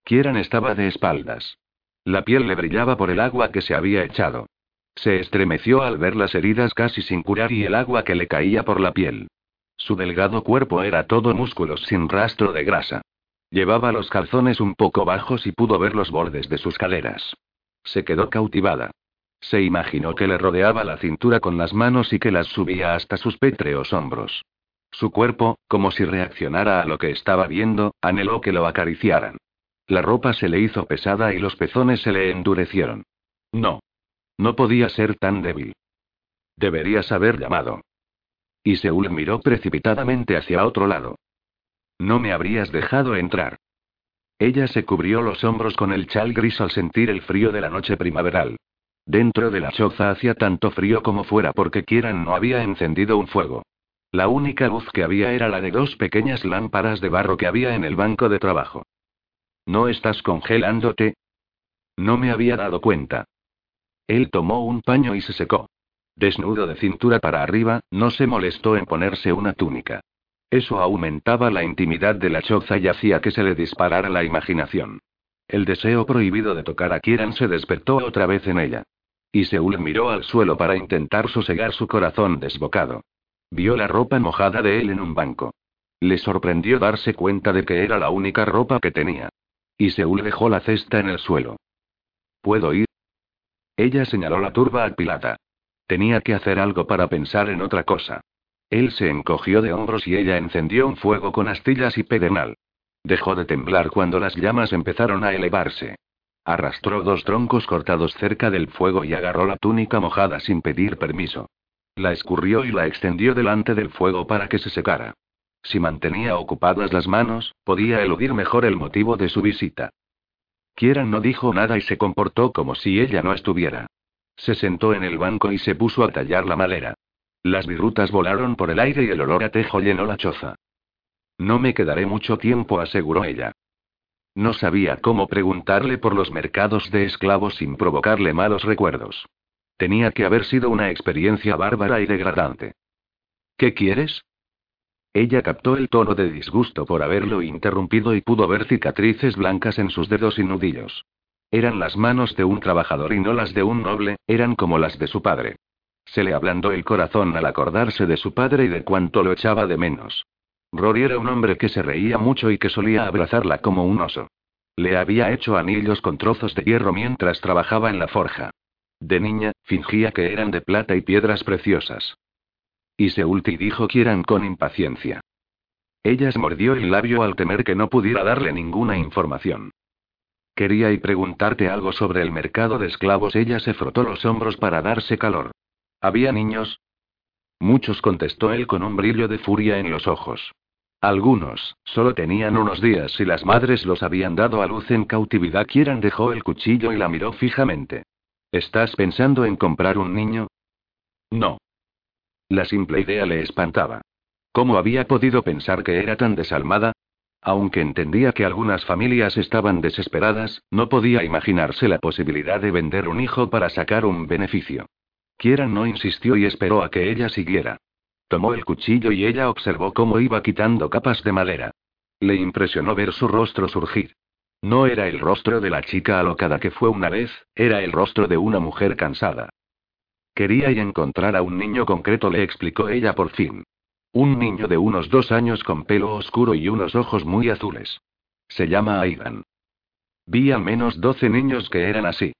Kieran estaba de espaldas. La piel le brillaba por el agua que se había echado. Se estremeció al ver las heridas casi sin curar y el agua que le caía por la piel. Su delgado cuerpo era todo músculos sin rastro de grasa. Llevaba los calzones un poco bajos y pudo ver los bordes de sus caderas. Se quedó cautivada. Se imaginó que le rodeaba la cintura con las manos y que las subía hasta sus pétreos hombros. Su cuerpo, como si reaccionara a lo que estaba viendo, anheló que lo acariciaran. La ropa se le hizo pesada y los pezones se le endurecieron. No. No podía ser tan débil. Deberías haber llamado. Y Seúl miró precipitadamente hacia otro lado. No me habrías dejado entrar. Ella se cubrió los hombros con el chal gris al sentir el frío de la noche primaveral. Dentro de la choza hacía tanto frío como fuera porque Kieran no había encendido un fuego. La única luz que había era la de dos pequeñas lámparas de barro que había en el banco de trabajo. ¿No estás congelándote? No me había dado cuenta. Él tomó un paño y se secó. Desnudo de cintura para arriba, no se molestó en ponerse una túnica. Eso aumentaba la intimidad de la choza y hacía que se le disparara la imaginación. El deseo prohibido de tocar a Kieran se despertó otra vez en ella. Y Seúl miró al suelo para intentar sosegar su corazón desbocado. Vio la ropa mojada de él en un banco. Le sorprendió darse cuenta de que era la única ropa que tenía. Y Seúl dejó la cesta en el suelo. ¿Puedo ir? Ella señaló la turba al pilata. Tenía que hacer algo para pensar en otra cosa. Él se encogió de hombros y ella encendió un fuego con astillas y pedernal. Dejó de temblar cuando las llamas empezaron a elevarse. Arrastró dos troncos cortados cerca del fuego y agarró la túnica mojada sin pedir permiso. La escurrió y la extendió delante del fuego para que se secara. Si mantenía ocupadas las manos, podía eludir mejor el motivo de su visita. Kieran no dijo nada y se comportó como si ella no estuviera. Se sentó en el banco y se puso a tallar la madera. Las virutas volaron por el aire y el olor a tejo llenó la choza. No me quedaré mucho tiempo, aseguró ella. No sabía cómo preguntarle por los mercados de esclavos sin provocarle malos recuerdos. Tenía que haber sido una experiencia bárbara y degradante. ¿Qué quieres? Ella captó el tono de disgusto por haberlo interrumpido y pudo ver cicatrices blancas en sus dedos y nudillos. Eran las manos de un trabajador y no las de un noble, eran como las de su padre. Se le ablandó el corazón al acordarse de su padre y de cuánto lo echaba de menos. Rory era un hombre que se reía mucho y que solía abrazarla como un oso. Le había hecho anillos con trozos de hierro mientras trabajaba en la forja. De niña, fingía que eran de plata y piedras preciosas. Y Seulti dijo Kieran con impaciencia. Ella se mordió el labio al temer que no pudiera darle ninguna información. Quería y preguntarte algo sobre el mercado de esclavos. Ella se frotó los hombros para darse calor. ¿Había niños? Muchos, contestó él con un brillo de furia en los ojos. Algunos, solo tenían unos días y las madres los habían dado a luz en cautividad. Kieran dejó el cuchillo y la miró fijamente. ¿Estás pensando en comprar un niño? No. La simple idea le espantaba. ¿Cómo había podido pensar que era tan desalmada? Aunque entendía que algunas familias estaban desesperadas, no podía imaginarse la posibilidad de vender un hijo para sacar un beneficio. Kieran no insistió y esperó a que ella siguiera. Tomó el cuchillo y ella observó cómo iba quitando capas de madera. Le impresionó ver su rostro surgir. No era el rostro de la chica alocada que fue una vez, era el rostro de una mujer cansada. Quería y encontrar a un niño concreto, le explicó ella por fin. Un niño de unos dos años con pelo oscuro y unos ojos muy azules. Se llama Aidan. Vi al menos doce niños que eran así.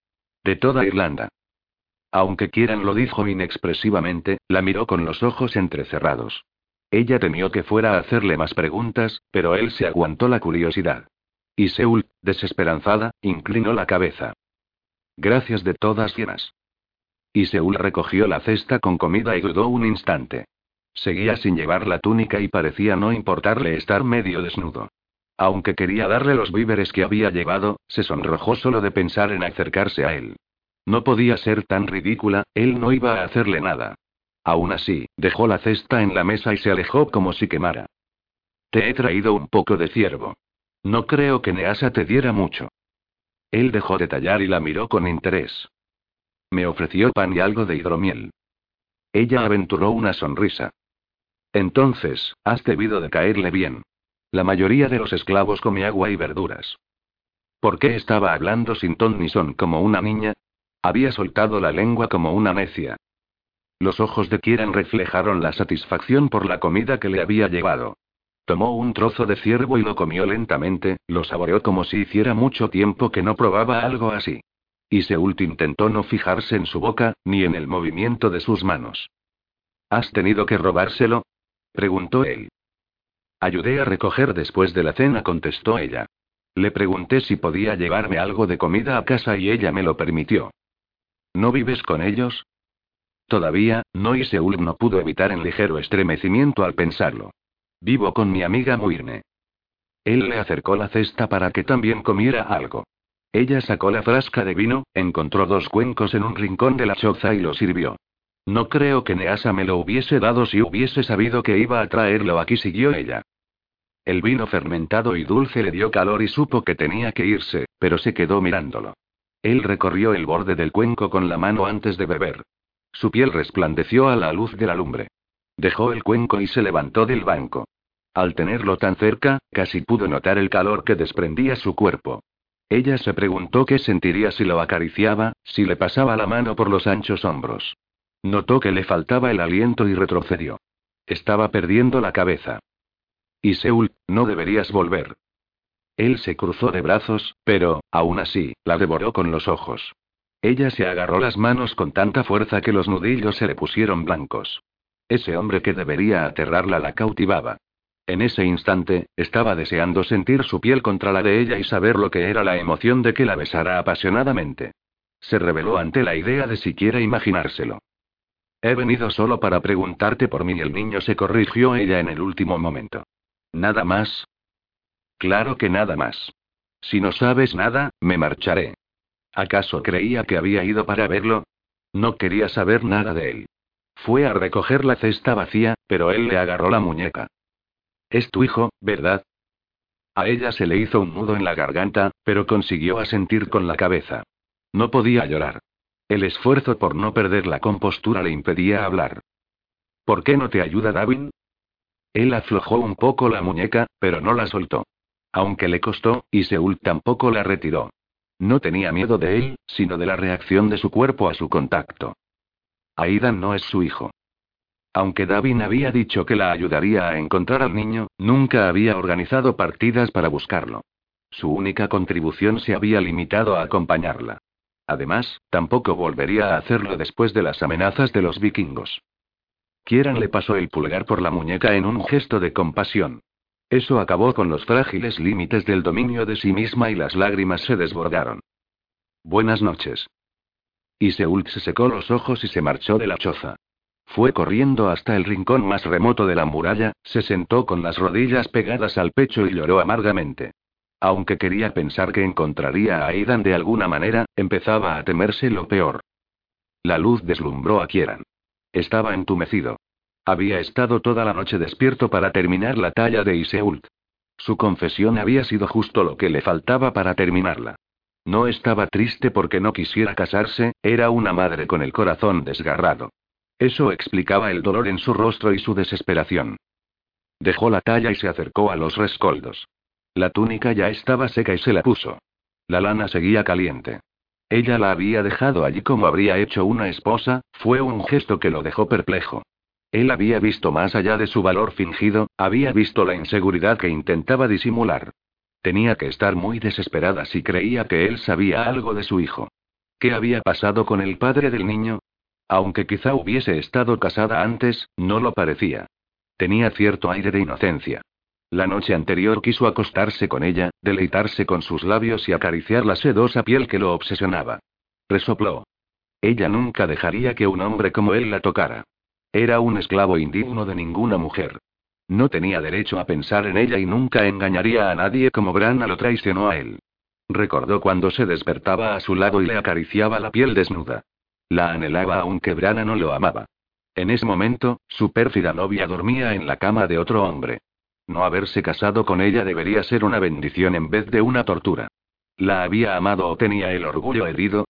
De toda Irlanda. Aunque Kieran lo dijo inexpresivamente, la miró con los ojos entrecerrados. Ella temió que fuera a hacerle más preguntas, pero él se aguantó la curiosidad. Y Seul, desesperanzada, inclinó la cabeza. Gracias de todas llenas. Y Seul recogió la cesta con comida y dudó un instante. Seguía sin llevar la túnica y parecía no importarle estar medio desnudo. Aunque quería darle los víveres que había llevado, se sonrojó solo de pensar en acercarse a él. No podía ser tan ridícula, él no iba a hacerle nada. Aún así, dejó la cesta en la mesa y se alejó como si quemara. Te he traído un poco de ciervo. No creo que Neasa te diera mucho. Él dejó de tallar y la miró con interés. Me ofreció pan y algo de hidromiel. Ella aventuró una sonrisa. Entonces, has debido de caerle bien. La mayoría de los esclavos come agua y verduras. ¿Por qué estaba hablando sin ton ni son como una niña? Había soltado la lengua como una necia. Los ojos de Kieran reflejaron la satisfacción por la comida que le había llevado. Tomó un trozo de ciervo y lo comió lentamente, lo saboreó como si hiciera mucho tiempo que no probaba algo así. Y Seult intentó no fijarse en su boca, ni en el movimiento de sus manos. ¿Has tenido que robárselo? preguntó él. Ayudé a recoger después de la cena, contestó ella. Le pregunté si podía llevarme algo de comida a casa y ella me lo permitió. ¿No vives con ellos? Todavía, no y Seúl no pudo evitar el ligero estremecimiento al pensarlo. Vivo con mi amiga Muirne. Él le acercó la cesta para que también comiera algo. Ella sacó la frasca de vino, encontró dos cuencos en un rincón de la choza y lo sirvió. No creo que Neasa me lo hubiese dado si hubiese sabido que iba a traerlo aquí, siguió ella. El vino fermentado y dulce le dio calor y supo que tenía que irse, pero se quedó mirándolo. Él recorrió el borde del cuenco con la mano antes de beber. Su piel resplandeció a la luz de la lumbre. Dejó el cuenco y se levantó del banco. Al tenerlo tan cerca, casi pudo notar el calor que desprendía su cuerpo. Ella se preguntó qué sentiría si lo acariciaba, si le pasaba la mano por los anchos hombros. Notó que le faltaba el aliento y retrocedió. Estaba perdiendo la cabeza. Y Seúl, no deberías volver. Él se cruzó de brazos, pero, aún así, la devoró con los ojos. Ella se agarró las manos con tanta fuerza que los nudillos se le pusieron blancos. Ese hombre que debería aterrarla la cautivaba. En ese instante, estaba deseando sentir su piel contra la de ella y saber lo que era la emoción de que la besara apasionadamente. Se rebeló ante la idea de siquiera imaginárselo. He venido solo para preguntarte por mí y el niño se corrigió ella en el último momento. ¿Nada más? Claro que nada más. Si no sabes nada, me marcharé. ¿Acaso creía que había ido para verlo? No quería saber nada de él. Fue a recoger la cesta vacía, pero él le agarró la muñeca. Es tu hijo, ¿verdad? A ella se le hizo un nudo en la garganta, pero consiguió asentir con la cabeza. No podía llorar. El esfuerzo por no perder la compostura le impedía hablar. ¿Por qué no te ayuda Davin? Él aflojó un poco la muñeca, pero no la soltó. Aunque le costó, y Seúl tampoco la retiró. No tenía miedo de él, sino de la reacción de su cuerpo a su contacto. Aidan no es su hijo. Aunque Davin había dicho que la ayudaría a encontrar al niño, nunca había organizado partidas para buscarlo. Su única contribución se había limitado a acompañarla. Además, tampoco volvería a hacerlo después de las amenazas de los vikingos. Kieran le pasó el pulgar por la muñeca en un gesto de compasión. Eso acabó con los frágiles límites del dominio de sí misma y las lágrimas se desbordaron. Buenas noches. Y Seult se secó los ojos y se marchó de la choza. Fue corriendo hasta el rincón más remoto de la muralla, se sentó con las rodillas pegadas al pecho y lloró amargamente. Aunque quería pensar que encontraría a Aidan de alguna manera, empezaba a temerse lo peor. La luz deslumbró a Kieran. Estaba entumecido. Había estado toda la noche despierto para terminar la talla de Iseult. Su confesión había sido justo lo que le faltaba para terminarla. No estaba triste porque no quisiera casarse, era una madre con el corazón desgarrado. Eso explicaba el dolor en su rostro y su desesperación. Dejó la talla y se acercó a los rescoldos. La túnica ya estaba seca y se la puso. La lana seguía caliente. Ella la había dejado allí como habría hecho una esposa, fue un gesto que lo dejó perplejo. Él había visto más allá de su valor fingido, había visto la inseguridad que intentaba disimular. Tenía que estar muy desesperada si creía que él sabía algo de su hijo. ¿Qué había pasado con el padre del niño? Aunque quizá hubiese estado casada antes, no lo parecía. Tenía cierto aire de inocencia. La noche anterior quiso acostarse con ella, deleitarse con sus labios y acariciar la sedosa piel que lo obsesionaba. Resopló. Ella nunca dejaría que un hombre como él la tocara. Era un esclavo indigno de ninguna mujer. No tenía derecho a pensar en ella y nunca engañaría a nadie como Brana lo traicionó a él. Recordó cuando se despertaba a su lado y le acariciaba la piel desnuda. La anhelaba aunque Brana no lo amaba. En ese momento, su pérfida novia dormía en la cama de otro hombre. No haberse casado con ella debería ser una bendición en vez de una tortura. ¿La había amado o tenía el orgullo herido?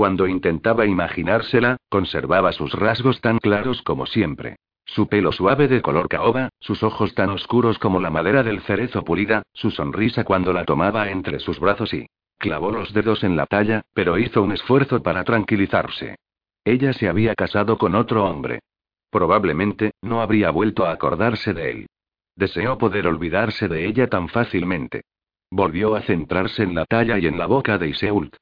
Cuando intentaba imaginársela, conservaba sus rasgos tan claros como siempre. Su pelo suave de color caoba, sus ojos tan oscuros como la madera del cerezo pulida, su sonrisa cuando la tomaba entre sus brazos y... Clavó los dedos en la talla, pero hizo un esfuerzo para tranquilizarse. Ella se había casado con otro hombre. Probablemente, no habría vuelto a acordarse de él. Deseó poder olvidarse de ella tan fácilmente. Volvió a centrarse en la talla y en la boca de Iseult.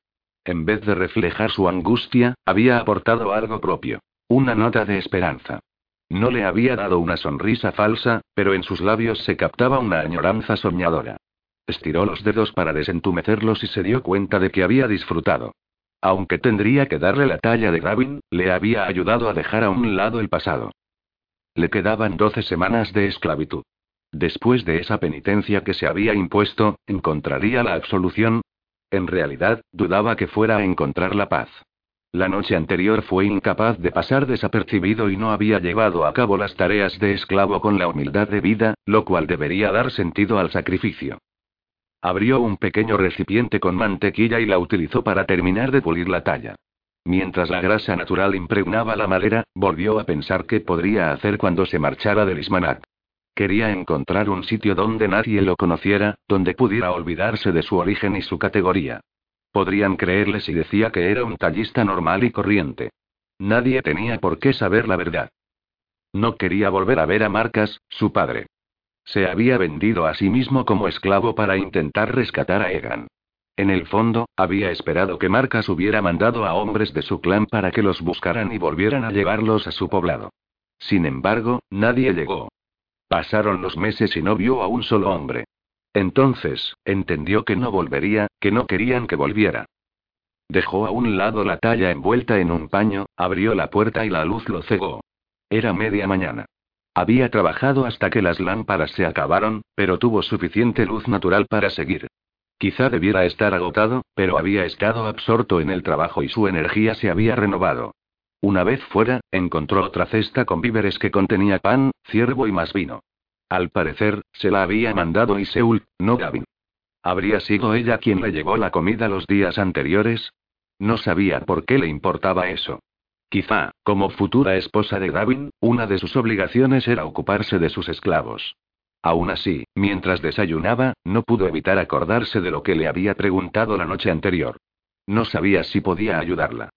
En vez de reflejar su angustia, había aportado algo propio. Una nota de esperanza. No le había dado una sonrisa falsa, pero en sus labios se captaba una añoranza soñadora. Estiró los dedos para desentumecerlos y se dio cuenta de que había disfrutado. Aunque tendría que darle la talla de Gavin, le había ayudado a dejar a un lado el pasado. Le quedaban doce semanas de esclavitud. Después de esa penitencia que se había impuesto, ¿encontraría la absolución? En realidad, dudaba que fuera a encontrar la paz. La noche anterior fue incapaz de pasar desapercibido y no había llevado a cabo las tareas de esclavo con la humildad de vida, lo cual debería dar sentido al sacrificio. Abrió un pequeño recipiente con mantequilla y la utilizó para terminar de pulir la talla. Mientras la grasa natural impregnaba la madera, volvió a pensar qué podría hacer cuando se marchara del Ismanac. Quería encontrar un sitio donde nadie lo conociera, donde pudiera olvidarse de su origen y su categoría. Podrían creerle si decía que era un tallista normal y corriente. Nadie tenía por qué saber la verdad. No quería volver a ver a Marcas, su padre. Se había vendido a sí mismo como esclavo para intentar rescatar a Egan. En el fondo, había esperado que Marcas hubiera mandado a hombres de su clan para que los buscaran y volvieran a llevarlos a su poblado. Sin embargo, nadie llegó. Pasaron los meses y no vio a un solo hombre. Entonces, entendió que no volvería, que no querían que volviera. Dejó a un lado la talla envuelta en un paño, abrió la puerta y la luz lo cegó. Era media mañana. Había trabajado hasta que las lámparas se acabaron, pero tuvo suficiente luz natural para seguir. Quizá debiera estar agotado, pero había estado absorto en el trabajo y su energía se había renovado. Una vez fuera, encontró otra cesta con víveres que contenía pan, ciervo y más vino. Al parecer, se la había mandado Iseul, no Gavin. ¿Habría sido ella quien le llevó la comida los días anteriores? No sabía por qué le importaba eso. Quizá, como futura esposa de Gavin, una de sus obligaciones era ocuparse de sus esclavos. Aún así, mientras desayunaba, no pudo evitar acordarse de lo que le había preguntado la noche anterior. No sabía si podía ayudarla.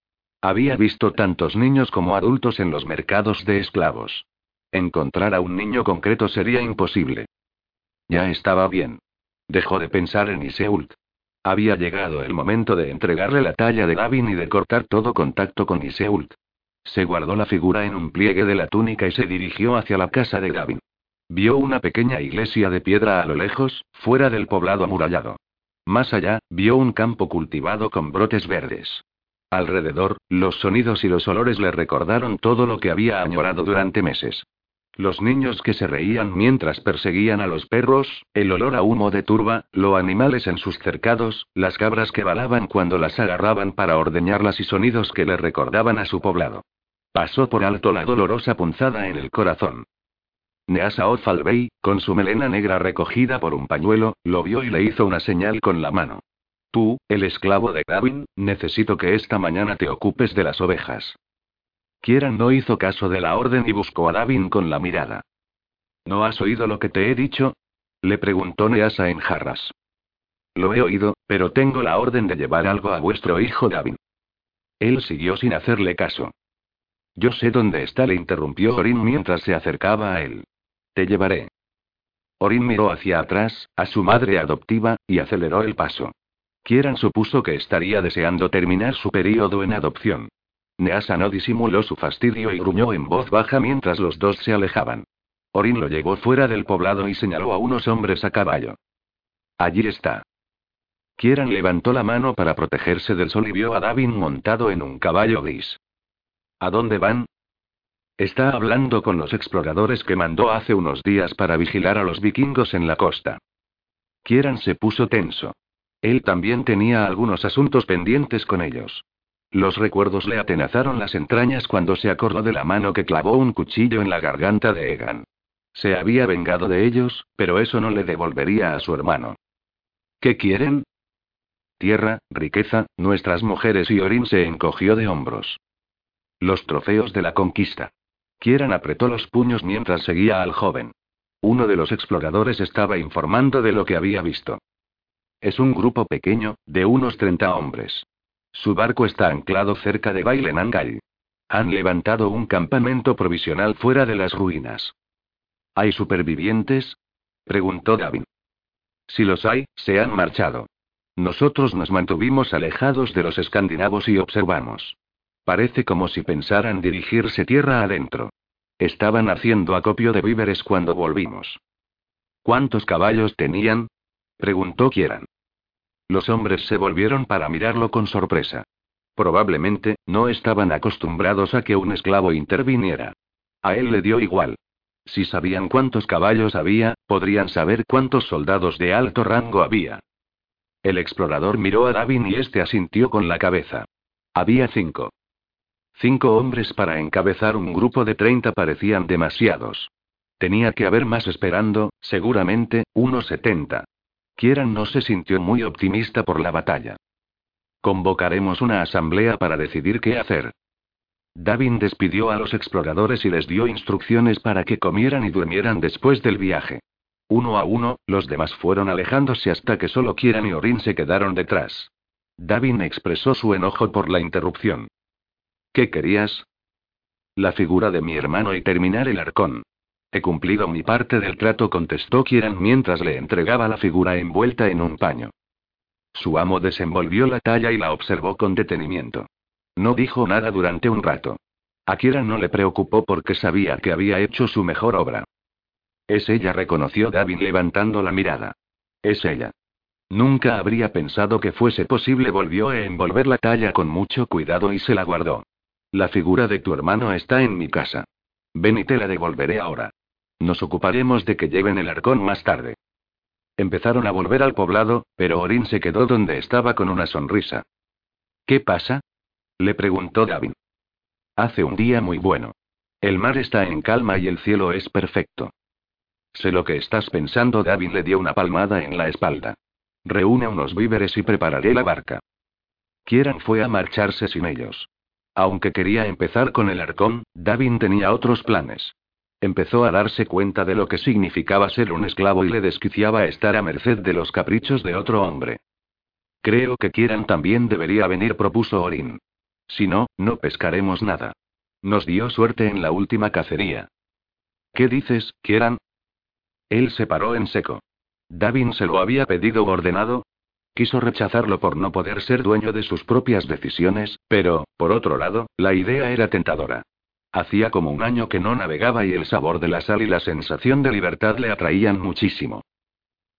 Había visto tantos niños como adultos en los mercados de esclavos. Encontrar a un niño concreto sería imposible. Ya estaba bien. Dejó de pensar en Iseult. Había llegado el momento de entregarle la talla de Gavin y de cortar todo contacto con Iseult. Se guardó la figura en un pliegue de la túnica y se dirigió hacia la casa de Gavin. Vio una pequeña iglesia de piedra a lo lejos, fuera del poblado amurallado. Más allá, vio un campo cultivado con brotes verdes. Alrededor, los sonidos y los olores le recordaron todo lo que había añorado durante meses. Los niños que se reían mientras perseguían a los perros, el olor a humo de turba, los animales en sus cercados, las cabras que balaban cuando las agarraban para ordeñarlas y sonidos que le recordaban a su poblado. Pasó por alto la dolorosa punzada en el corazón. Neasa Ozalbey, con su melena negra recogida por un pañuelo, lo vio y le hizo una señal con la mano. Tú, el esclavo de Gavin, necesito que esta mañana te ocupes de las ovejas. Kieran no hizo caso de la orden y buscó a Gavin con la mirada. ¿No has oído lo que te he dicho? Le preguntó Neasa en jarras. Lo he oído, pero tengo la orden de llevar algo a vuestro hijo Gavin. Él siguió sin hacerle caso. Yo sé dónde está, le interrumpió Orin mientras se acercaba a él. Te llevaré. Orin miró hacia atrás, a su madre adoptiva, y aceleró el paso. Kieran supuso que estaría deseando terminar su periodo en adopción. Neasa no disimuló su fastidio y gruñó en voz baja mientras los dos se alejaban. Orin lo llevó fuera del poblado y señaló a unos hombres a caballo. Allí está. Kieran levantó la mano para protegerse del sol y vio a Davin montado en un caballo gris. ¿A dónde van? Está hablando con los exploradores que mandó hace unos días para vigilar a los vikingos en la costa. Kieran se puso tenso. Él también tenía algunos asuntos pendientes con ellos. Los recuerdos le atenazaron las entrañas cuando se acordó de la mano que clavó un cuchillo en la garganta de Egan. Se había vengado de ellos, pero eso no le devolvería a su hermano. ¿Qué quieren? Tierra, riqueza, nuestras mujeres y Orin se encogió de hombros. Los trofeos de la conquista. Kieran apretó los puños mientras seguía al joven. Uno de los exploradores estaba informando de lo que había visto. Es un grupo pequeño, de unos 30 hombres. Su barco está anclado cerca de Bailenangai. Han levantado un campamento provisional fuera de las ruinas. ¿Hay supervivientes? preguntó Gavin. Si los hay, se han marchado. Nosotros nos mantuvimos alejados de los escandinavos y observamos. Parece como si pensaran dirigirse tierra adentro. Estaban haciendo acopio de víveres cuando volvimos. ¿Cuántos caballos tenían? Preguntó Kieran. Los hombres se volvieron para mirarlo con sorpresa. Probablemente, no estaban acostumbrados a que un esclavo interviniera. A él le dio igual. Si sabían cuántos caballos había, podrían saber cuántos soldados de alto rango había. El explorador miró a Davin y este asintió con la cabeza. Había cinco. Cinco hombres para encabezar un grupo de treinta parecían demasiados. Tenía que haber más esperando, seguramente, unos setenta. Kieran no se sintió muy optimista por la batalla. Convocaremos una asamblea para decidir qué hacer. Davin despidió a los exploradores y les dio instrucciones para que comieran y durmieran después del viaje. Uno a uno, los demás fueron alejándose hasta que solo Kieran y Orin se quedaron detrás. Davin expresó su enojo por la interrupción. ¿Qué querías? La figura de mi hermano y terminar el arcón. He cumplido mi parte del trato, contestó Kieran mientras le entregaba la figura envuelta en un paño. Su amo desenvolvió la talla y la observó con detenimiento. No dijo nada durante un rato. A Kieran no le preocupó porque sabía que había hecho su mejor obra. Es ella, reconoció David levantando la mirada. Es ella. Nunca habría pensado que fuese posible, volvió a envolver la talla con mucho cuidado y se la guardó. La figura de tu hermano está en mi casa. Ven y te la devolveré ahora. Nos ocuparemos de que lleven el arcón más tarde. Empezaron a volver al poblado, pero Orin se quedó donde estaba con una sonrisa. ¿Qué pasa? Le preguntó David. Hace un día muy bueno. El mar está en calma y el cielo es perfecto. Sé lo que estás pensando. David le dio una palmada en la espalda. Reúne unos víveres y prepararé la barca. Kieran fue a marcharse sin ellos. Aunque quería empezar con el arcón, David tenía otros planes. Empezó a darse cuenta de lo que significaba ser un esclavo y le desquiciaba estar a merced de los caprichos de otro hombre. Creo que Kieran también debería venir, propuso Orin. Si no, no pescaremos nada. Nos dio suerte en la última cacería. ¿Qué dices, Kieran? Él se paró en seco. ¿Davin se lo había pedido ordenado? Quiso rechazarlo por no poder ser dueño de sus propias decisiones, pero, por otro lado, la idea era tentadora. Hacía como un año que no navegaba y el sabor de la sal y la sensación de libertad le atraían muchísimo.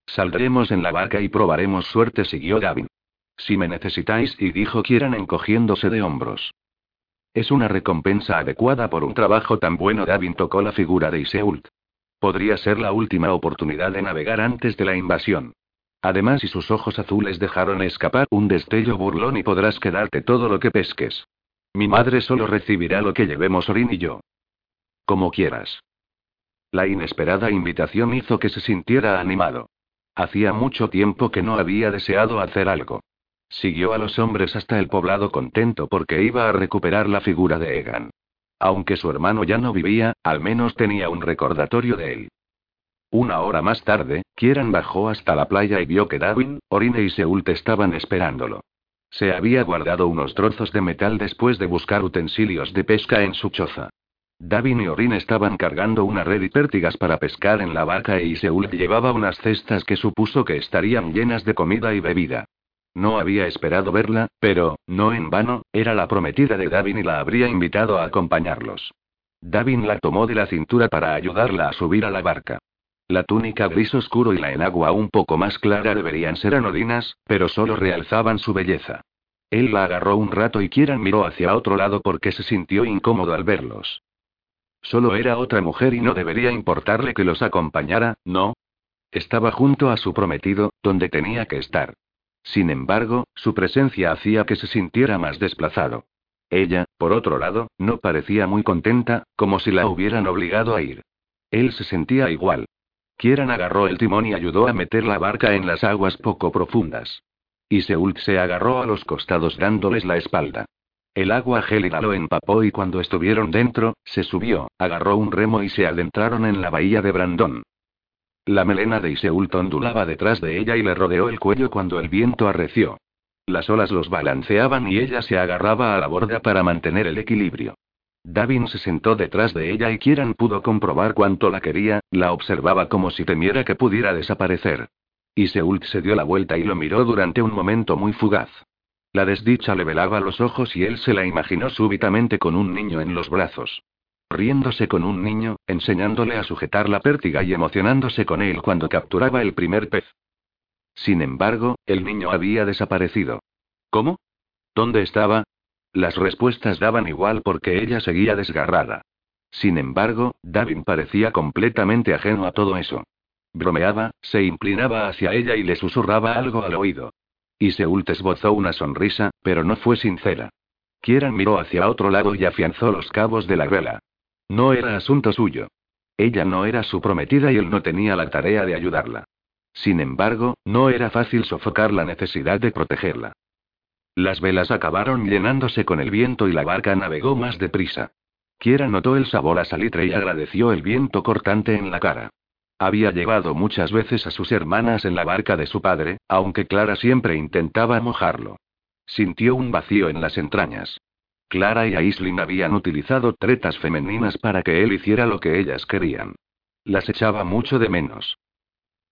Saldremos en la barca y probaremos suerte, siguió Gavin. Si me necesitáis, y dijo Kieran encogiéndose de hombros. Es una recompensa adecuada por un trabajo tan bueno. Gavin tocó la figura de Iseult. Podría ser la última oportunidad de navegar antes de la invasión. Además, y sus ojos azules dejaron escapar un destello burlón y podrás quedarte todo lo que pesques. Mi madre solo recibirá lo que llevemos Orin y yo. Como quieras. La inesperada invitación hizo que se sintiera animado. Hacía mucho tiempo que no había deseado hacer algo. Siguió a los hombres hasta el poblado contento porque iba a recuperar la figura de Egan. Aunque su hermano ya no vivía, al menos tenía un recordatorio de él. Una hora más tarde, Kieran bajó hasta la playa y vio que Davin, Orine y Seult estaban esperándolo. Se había guardado unos trozos de metal después de buscar utensilios de pesca en su choza. Davin y Orin estaban cargando una red y pértigas para pescar en la barca y Seul llevaba unas cestas que supuso que estarían llenas de comida y bebida. No había esperado verla, pero, no en vano, era la prometida de Davin y la habría invitado a acompañarlos. Davin la tomó de la cintura para ayudarla a subir a la barca. La túnica gris oscuro y la enagua un poco más clara deberían ser anodinas, pero solo realzaban su belleza. Él la agarró un rato y Kieran miró hacia otro lado porque se sintió incómodo al verlos. Solo era otra mujer y no debería importarle que los acompañara, ¿no? Estaba junto a su prometido, donde tenía que estar. Sin embargo, su presencia hacía que se sintiera más desplazado. Ella, por otro lado, no parecía muy contenta, como si la hubieran obligado a ir. Él se sentía igual. Kieran agarró el timón y ayudó a meter la barca en las aguas poco profundas. Y se agarró a los costados dándoles la espalda. El agua gélida lo empapó y cuando estuvieron dentro, se subió, agarró un remo y se adentraron en la bahía de Brandon. La melena de Iseult ondulaba detrás de ella y le rodeó el cuello cuando el viento arreció. Las olas los balanceaban y ella se agarraba a la borda para mantener el equilibrio. Davin se sentó detrás de ella y Kieran pudo comprobar cuánto la quería, la observaba como si temiera que pudiera desaparecer. Y Seult se dio la vuelta y lo miró durante un momento muy fugaz. La desdicha le velaba los ojos y él se la imaginó súbitamente con un niño en los brazos. Riéndose con un niño, enseñándole a sujetar la pértiga y emocionándose con él cuando capturaba el primer pez. Sin embargo, el niño había desaparecido. ¿Cómo? ¿Dónde estaba? Las respuestas daban igual porque ella seguía desgarrada. Sin embargo, Davin parecía completamente ajeno a todo eso. Bromeaba, se inclinaba hacia ella y le susurraba algo al oído. Y Seult esbozó una sonrisa, pero no fue sincera. Kieran miró hacia otro lado y afianzó los cabos de la vela. No era asunto suyo. Ella no era su prometida y él no tenía la tarea de ayudarla. Sin embargo, no era fácil sofocar la necesidad de protegerla. Las velas acabaron llenándose con el viento y la barca navegó más deprisa. Kiera notó el sabor a salitre y agradeció el viento cortante en la cara. Había llevado muchas veces a sus hermanas en la barca de su padre, aunque Clara siempre intentaba mojarlo. Sintió un vacío en las entrañas. Clara y Aislinn habían utilizado tretas femeninas para que él hiciera lo que ellas querían. Las echaba mucho de menos.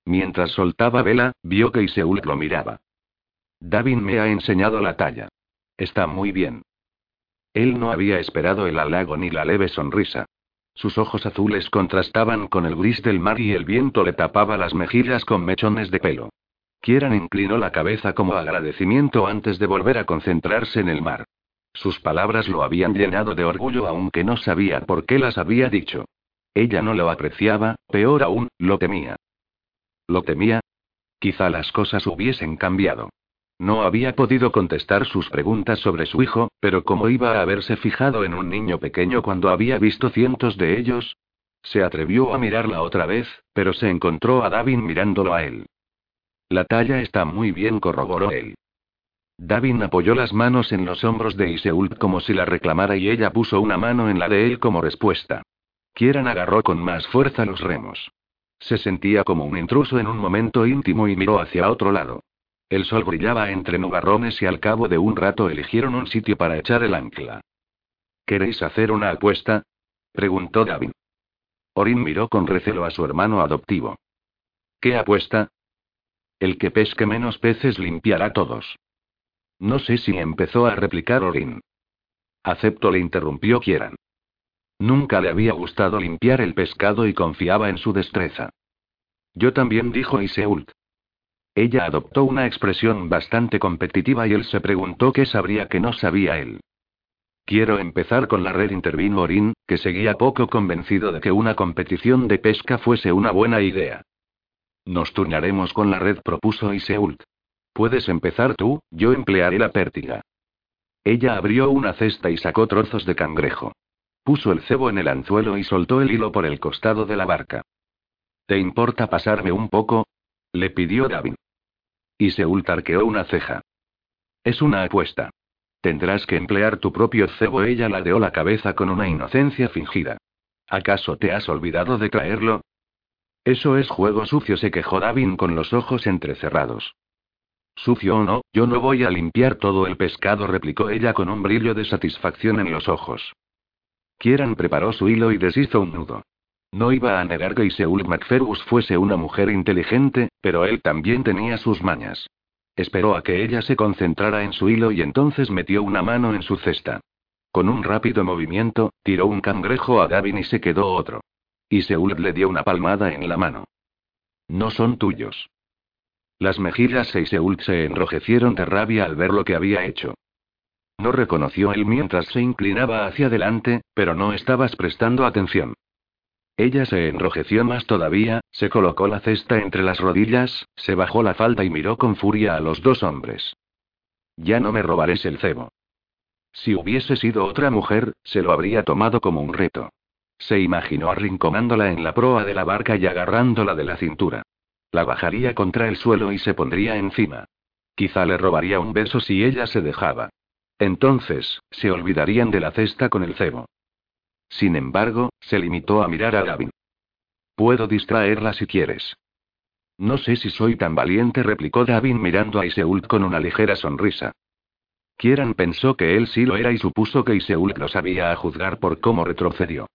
Mientras soltaba vela, vio que Iseult lo miraba. Davin me ha enseñado la talla. Está muy bien. Él no había esperado el halago ni la leve sonrisa. Sus ojos azules contrastaban con el gris del mar y el viento le tapaba las mejillas con mechones de pelo. Kieran inclinó la cabeza como agradecimiento antes de volver a concentrarse en el mar. Sus palabras lo habían llenado de orgullo aunque no sabía por qué las había dicho. Ella no lo apreciaba, peor aún, lo temía. ¿Lo temía? Quizá las cosas hubiesen cambiado. No había podido contestar sus preguntas sobre su hijo, pero ¿cómo iba a haberse fijado en un niño pequeño cuando había visto cientos de ellos? Se atrevió a mirarla otra vez, pero se encontró a Davin mirándolo a él. La talla está muy bien, corroboró él. Davin apoyó las manos en los hombros de Iseult como si la reclamara y ella puso una mano en la de él como respuesta. Kieran agarró con más fuerza los remos. Se sentía como un intruso en un momento íntimo y miró hacia otro lado. El sol brillaba entre nubarrones y al cabo de un rato eligieron un sitio para echar el ancla. ¿Queréis hacer una apuesta? preguntó Davin. Orin miró con recelo a su hermano adoptivo. ¿Qué apuesta? El que pesque menos peces limpiará todos. No sé si empezó a replicar Orin. Acepto, le interrumpió Kieran. Nunca le había gustado limpiar el pescado y confiaba en su destreza. Yo también, dijo Iseult. Ella adoptó una expresión bastante competitiva y él se preguntó qué sabría que no sabía él. Quiero empezar con la red, intervino Orin, que seguía poco convencido de que una competición de pesca fuese una buena idea. Nos turnaremos con la red, propuso Iseult. Puedes empezar tú, yo emplearé la pértiga. Ella abrió una cesta y sacó trozos de cangrejo. Puso el cebo en el anzuelo y soltó el hilo por el costado de la barca. ¿Te importa pasarme un poco? Le pidió Davin. Y Seúl tarqueó una ceja. Es una apuesta. Tendrás que emplear tu propio cebo. Ella ladeó la cabeza con una inocencia fingida. ¿Acaso te has olvidado de traerlo? Eso es juego sucio, se quejó Davin con los ojos entrecerrados. Sucio o no, yo no voy a limpiar todo el pescado, replicó ella con un brillo de satisfacción en los ojos. Kieran preparó su hilo y deshizo un nudo. No iba a negar que Iseul MacFergus fuese una mujer inteligente, pero él también tenía sus mañas. Esperó a que ella se concentrara en su hilo y entonces metió una mano en su cesta. Con un rápido movimiento, tiró un cangrejo a Davin y se quedó otro. Iseul le dio una palmada en la mano. No son tuyos. Las mejillas de Iseult se enrojecieron de rabia al ver lo que había hecho. No reconoció él mientras se inclinaba hacia adelante, pero no estabas prestando atención. Ella se enrojeció más todavía, se colocó la cesta entre las rodillas, se bajó la falda y miró con furia a los dos hombres. Ya no me robaréis el cebo. Si hubiese sido otra mujer, se lo habría tomado como un reto. Se imaginó arrinconándola en la proa de la barca y agarrándola de la cintura. La bajaría contra el suelo y se pondría encima. Quizá le robaría un beso si ella se dejaba. Entonces, se olvidarían de la cesta con el cebo. Sin embargo, se limitó a mirar a Gavin. Puedo distraerla si quieres. No sé si soy tan valiente, replicó Davin mirando a Iseult con una ligera sonrisa. Kieran pensó que él sí lo era y supuso que Iseult lo sabía a juzgar por cómo retrocedió.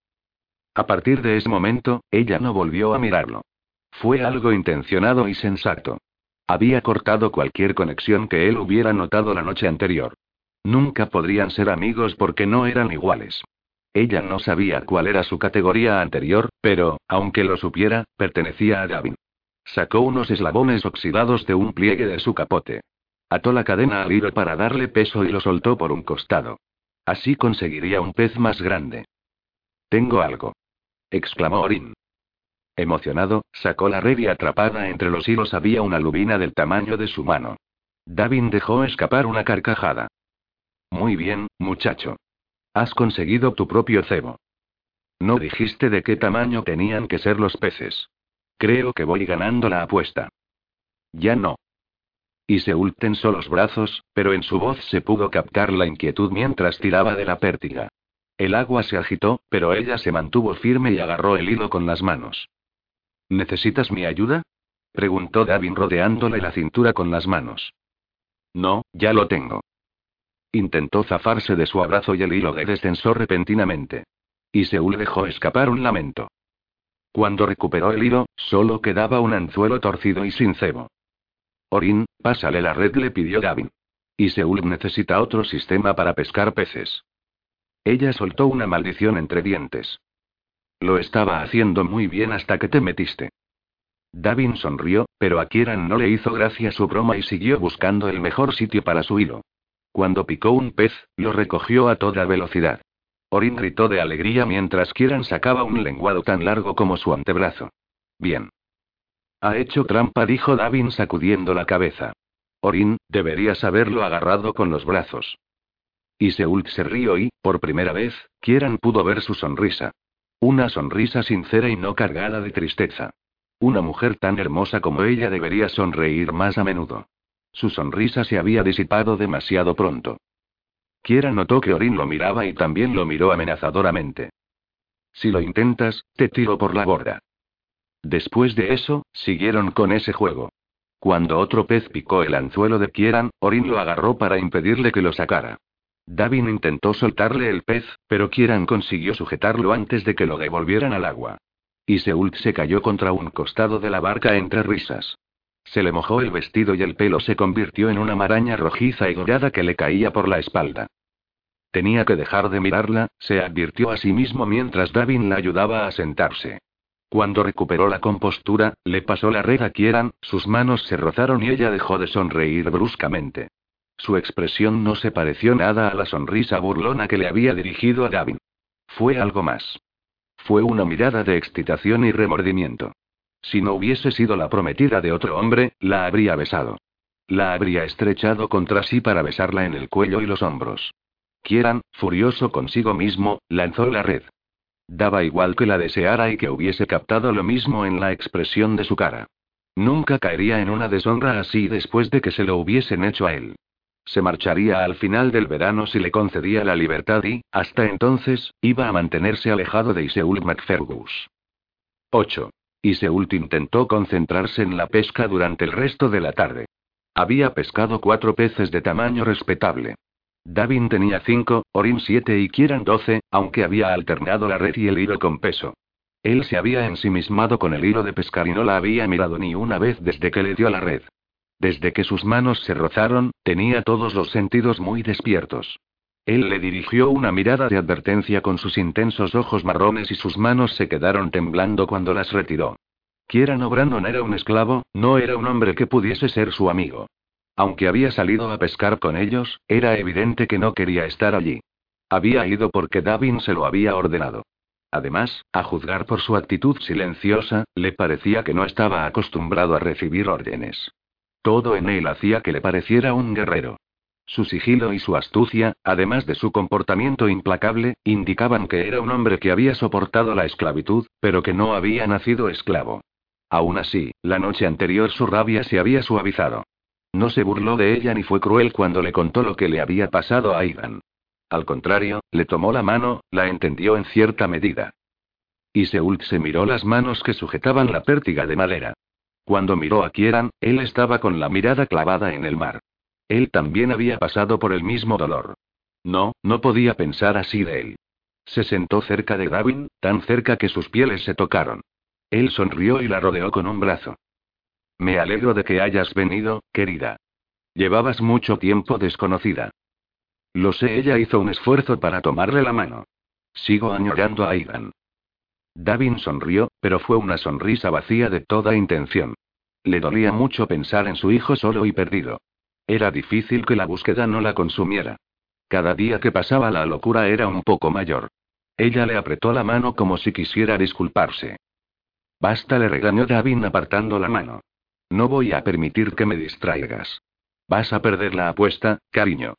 A partir de ese momento, ella no volvió a mirarlo. Fue algo intencionado y sensato. Había cortado cualquier conexión que él hubiera notado la noche anterior. Nunca podrían ser amigos porque no eran iguales. Ella no sabía cuál era su categoría anterior, pero, aunque lo supiera, pertenecía a Gavin. Sacó unos eslabones oxidados de un pliegue de su capote. Ató la cadena al hilo para darle peso y lo soltó por un costado. Así conseguiría un pez más grande. Tengo algo. exclamó Orin. Emocionado, sacó la red y atrapada entre los hilos había una lubina del tamaño de su mano. Davin dejó escapar una carcajada. Muy bien, muchacho. Has conseguido tu propio cebo. No dijiste de qué tamaño tenían que ser los peces. Creo que voy ganando la apuesta. Ya no. Y se tensó los brazos, pero en su voz se pudo captar la inquietud mientras tiraba de la pértiga. El agua se agitó, pero ella se mantuvo firme y agarró el hilo con las manos. ¿Necesitas mi ayuda? preguntó Davin rodeándole la cintura con las manos. No, ya lo tengo. Intentó zafarse de su abrazo y el hilo de descensó repentinamente. Y Seúl dejó escapar un lamento. Cuando recuperó el hilo, solo quedaba un anzuelo torcido y sin cebo. Orin, pásale la red, le pidió Gavin. Y Seúl necesita otro sistema para pescar peces. Ella soltó una maldición entre dientes. Lo estaba haciendo muy bien hasta que te metiste. Davin sonrió, pero a Kieran no le hizo gracia su broma y siguió buscando el mejor sitio para su hilo. Cuando picó un pez, lo recogió a toda velocidad. Orin gritó de alegría mientras Kieran sacaba un lenguado tan largo como su antebrazo. Bien. Ha hecho trampa, dijo Davin sacudiendo la cabeza. Orin, deberías haberlo agarrado con los brazos. Y Seult se rió y, por primera vez, Kieran pudo ver su sonrisa. Una sonrisa sincera y no cargada de tristeza. Una mujer tan hermosa como ella debería sonreír más a menudo. Su sonrisa se había disipado demasiado pronto. Kiera notó que Orin lo miraba y también lo miró amenazadoramente. Si lo intentas, te tiro por la borda. Después de eso, siguieron con ese juego. Cuando otro pez picó el anzuelo de Kieran, Orin lo agarró para impedirle que lo sacara. Davin intentó soltarle el pez, pero Kieran consiguió sujetarlo antes de que lo devolvieran al agua. Y Seult se cayó contra un costado de la barca entre risas. Se le mojó el vestido y el pelo se convirtió en una maraña rojiza y dorada que le caía por la espalda. Tenía que dejar de mirarla, se advirtió a sí mismo mientras Davin la ayudaba a sentarse. Cuando recuperó la compostura, le pasó la red a Kieran, sus manos se rozaron y ella dejó de sonreír bruscamente. Su expresión no se pareció nada a la sonrisa burlona que le había dirigido a Davin. Fue algo más. Fue una mirada de excitación y remordimiento. Si no hubiese sido la prometida de otro hombre, la habría besado. La habría estrechado contra sí para besarla en el cuello y los hombros. Kieran, furioso consigo mismo, lanzó la red. Daba igual que la deseara y que hubiese captado lo mismo en la expresión de su cara. Nunca caería en una deshonra así después de que se lo hubiesen hecho a él. Se marcharía al final del verano si le concedía la libertad y, hasta entonces, iba a mantenerse alejado de Iseul McFergus. 8. Y Seult intentó concentrarse en la pesca durante el resto de la tarde. Había pescado cuatro peces de tamaño respetable. Davin tenía cinco, Orin siete y Kieran doce, aunque había alternado la red y el hilo con peso. Él se había ensimismado con el hilo de pescar y no la había mirado ni una vez desde que le dio la red. Desde que sus manos se rozaron, tenía todos los sentidos muy despiertos. Él le dirigió una mirada de advertencia con sus intensos ojos marrones y sus manos se quedaron temblando cuando las retiró. Kieran O'Brandon era un esclavo, no era un hombre que pudiese ser su amigo. Aunque había salido a pescar con ellos, era evidente que no quería estar allí. Había ido porque Davin se lo había ordenado. Además, a juzgar por su actitud silenciosa, le parecía que no estaba acostumbrado a recibir órdenes. Todo en él hacía que le pareciera un guerrero. Su sigilo y su astucia, además de su comportamiento implacable, indicaban que era un hombre que había soportado la esclavitud, pero que no había nacido esclavo. Aún así, la noche anterior su rabia se había suavizado. No se burló de ella ni fue cruel cuando le contó lo que le había pasado a Ivan. Al contrario, le tomó la mano, la entendió en cierta medida. Y Seult se miró las manos que sujetaban la pértiga de madera. Cuando miró a Kieran, él estaba con la mirada clavada en el mar. Él también había pasado por el mismo dolor. No, no podía pensar así de él. Se sentó cerca de Gavin, tan cerca que sus pieles se tocaron. Él sonrió y la rodeó con un brazo. Me alegro de que hayas venido, querida. Llevabas mucho tiempo desconocida. Lo sé, ella hizo un esfuerzo para tomarle la mano. Sigo añorando a Aidan. Davin sonrió, pero fue una sonrisa vacía de toda intención. Le dolía mucho pensar en su hijo solo y perdido. Era difícil que la búsqueda no la consumiera. Cada día que pasaba la locura era un poco mayor. Ella le apretó la mano como si quisiera disculparse. Basta, le regañó Davin apartando la mano. No voy a permitir que me distraigas. Vas a perder la apuesta, cariño.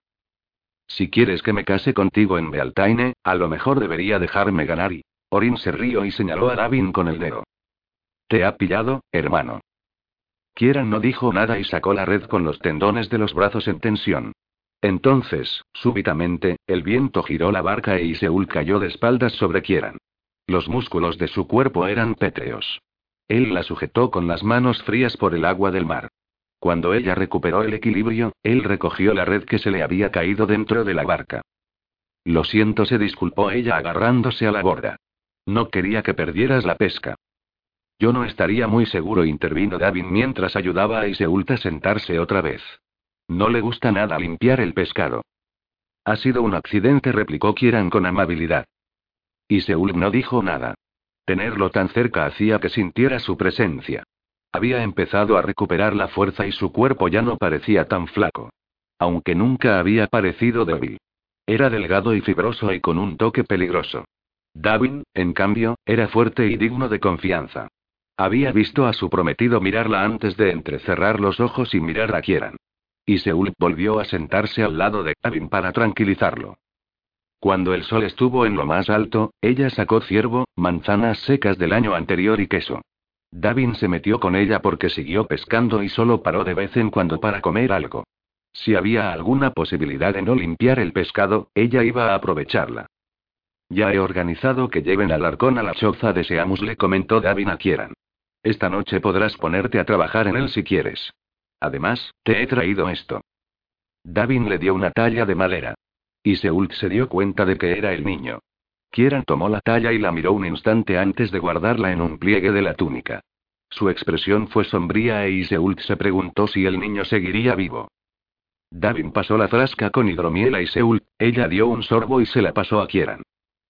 Si quieres que me case contigo en Bealtaine, a lo mejor debería dejarme ganar y. Orin se rió y señaló a Davin con el dedo. Te ha pillado, hermano. Kieran no dijo nada y sacó la red con los tendones de los brazos en tensión. Entonces, súbitamente, el viento giró la barca e Iseul cayó de espaldas sobre Kieran. Los músculos de su cuerpo eran pétreos. Él la sujetó con las manos frías por el agua del mar. Cuando ella recuperó el equilibrio, él recogió la red que se le había caído dentro de la barca. Lo siento, se disculpó ella agarrándose a la borda. No quería que perdieras la pesca. Yo no estaría muy seguro, intervino Davin mientras ayudaba a Iseult a sentarse otra vez. No le gusta nada limpiar el pescado. Ha sido un accidente, replicó Kieran con amabilidad. Iseult no dijo nada. Tenerlo tan cerca hacía que sintiera su presencia. Había empezado a recuperar la fuerza y su cuerpo ya no parecía tan flaco. Aunque nunca había parecido débil. Era delgado y fibroso y con un toque peligroso. Davin, en cambio, era fuerte y digno de confianza. Había visto a su prometido mirarla antes de entrecerrar los ojos y mirar a Kieran. Y Seul volvió a sentarse al lado de Davin para tranquilizarlo. Cuando el sol estuvo en lo más alto, ella sacó ciervo, manzanas secas del año anterior y queso. Davin se metió con ella porque siguió pescando y solo paró de vez en cuando para comer algo. Si había alguna posibilidad de no limpiar el pescado, ella iba a aprovecharla. Ya he organizado que lleven al arcón a la choza de Seamus, le comentó Davin a Kieran. Esta noche podrás ponerte a trabajar en él si quieres. Además, te he traído esto. Davin le dio una talla de madera. Y Seult se dio cuenta de que era el niño. Kieran tomó la talla y la miró un instante antes de guardarla en un pliegue de la túnica. Su expresión fue sombría e Iseult se preguntó si el niño seguiría vivo. Davin pasó la frasca con hidromiel a Iseult, ella dio un sorbo y se la pasó a Kieran.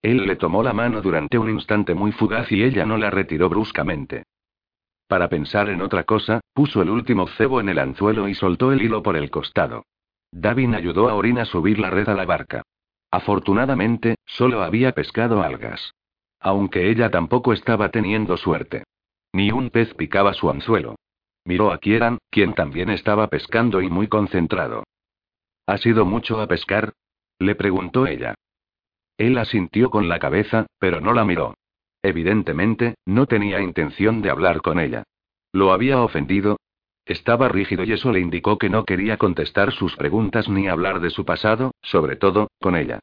Él le tomó la mano durante un instante muy fugaz y ella no la retiró bruscamente. Para pensar en otra cosa, puso el último cebo en el anzuelo y soltó el hilo por el costado. Davin ayudó a Orin a subir la red a la barca. Afortunadamente, solo había pescado algas. Aunque ella tampoco estaba teniendo suerte. Ni un pez picaba su anzuelo. Miró a Kieran, quien también estaba pescando y muy concentrado. ¿Ha sido mucho a pescar? Le preguntó ella. Él asintió con la cabeza, pero no la miró. Evidentemente, no tenía intención de hablar con ella. ¿Lo había ofendido? Estaba rígido y eso le indicó que no quería contestar sus preguntas ni hablar de su pasado, sobre todo, con ella.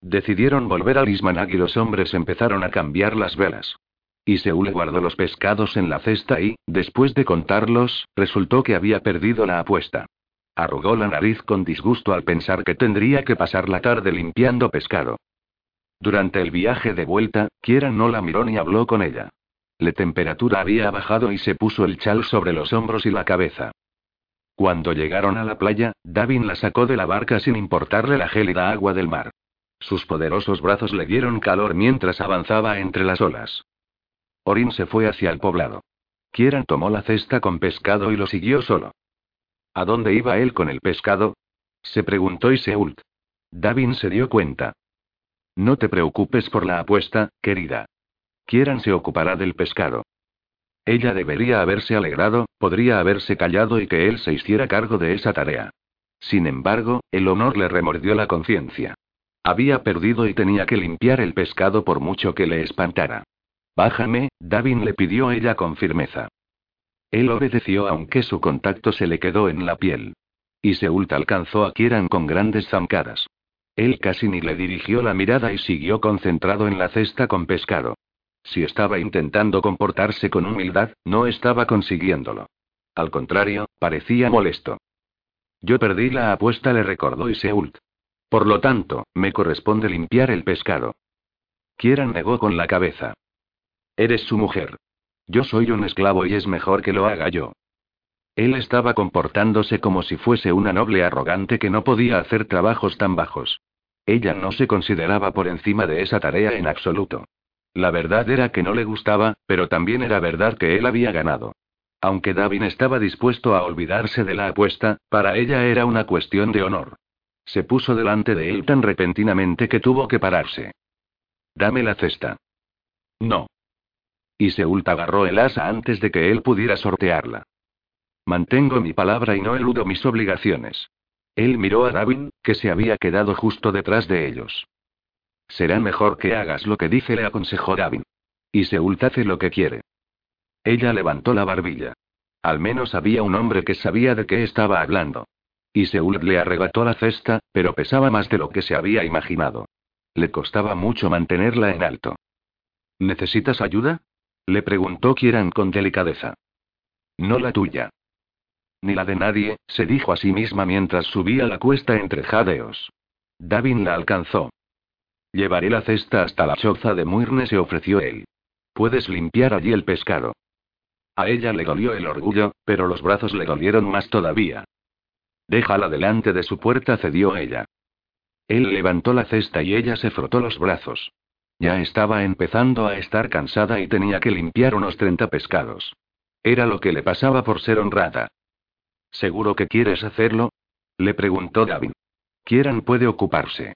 Decidieron volver a Lismanag y los hombres empezaron a cambiar las velas. Y Seúl guardó los pescados en la cesta y, después de contarlos, resultó que había perdido la apuesta. Arrugó la nariz con disgusto al pensar que tendría que pasar la tarde limpiando pescado. Durante el viaje de vuelta, Kieran no la miró ni habló con ella. La temperatura había bajado y se puso el chal sobre los hombros y la cabeza. Cuando llegaron a la playa, Davin la sacó de la barca sin importarle la gélida agua del mar. Sus poderosos brazos le dieron calor mientras avanzaba entre las olas. Orin se fue hacia el poblado. Kieran tomó la cesta con pescado y lo siguió solo. ¿A dónde iba él con el pescado? Se preguntó Iseult. Davin se dio cuenta. No te preocupes por la apuesta, querida. Kieran se ocupará del pescado. Ella debería haberse alegrado, podría haberse callado y que él se hiciera cargo de esa tarea. Sin embargo, el honor le remordió la conciencia. Había perdido y tenía que limpiar el pescado por mucho que le espantara. Bájame, Davin le pidió ella con firmeza. Él obedeció aunque su contacto se le quedó en la piel. Y Seult alcanzó a Kieran con grandes zancadas. Él casi ni le dirigió la mirada y siguió concentrado en la cesta con pescado. Si estaba intentando comportarse con humildad, no estaba consiguiéndolo. Al contrario, parecía molesto. Yo perdí la apuesta, le recordó Iseult. Por lo tanto, me corresponde limpiar el pescado. Kieran negó con la cabeza. Eres su mujer. Yo soy un esclavo y es mejor que lo haga yo. Él estaba comportándose como si fuese una noble arrogante que no podía hacer trabajos tan bajos. Ella no se consideraba por encima de esa tarea en absoluto. La verdad era que no le gustaba, pero también era verdad que él había ganado. Aunque Davin estaba dispuesto a olvidarse de la apuesta, para ella era una cuestión de honor. Se puso delante de él tan repentinamente que tuvo que pararse. Dame la cesta. No. Y Seult agarró el asa antes de que él pudiera sortearla. Mantengo mi palabra y no eludo mis obligaciones. Él miró a Davin, que se había quedado justo detrás de ellos. Será mejor que hagas lo que dice, le aconsejó Davin. Y Seult hace lo que quiere. Ella levantó la barbilla. Al menos había un hombre que sabía de qué estaba hablando. Y Seult le arrebató la cesta, pero pesaba más de lo que se había imaginado. Le costaba mucho mantenerla en alto. ¿Necesitas ayuda? Le preguntó Kieran con delicadeza. No la tuya. Ni la de nadie, se dijo a sí misma mientras subía la cuesta entre jadeos. Davin la alcanzó. Llevaré la cesta hasta la choza de Muirne, se ofreció él. Puedes limpiar allí el pescado. A ella le dolió el orgullo, pero los brazos le dolieron más todavía. Déjala delante de su puerta, cedió ella. Él levantó la cesta y ella se frotó los brazos. Ya estaba empezando a estar cansada y tenía que limpiar unos 30 pescados. Era lo que le pasaba por ser honrada. ¿Seguro que quieres hacerlo? Le preguntó Gavin. Quieran puede ocuparse.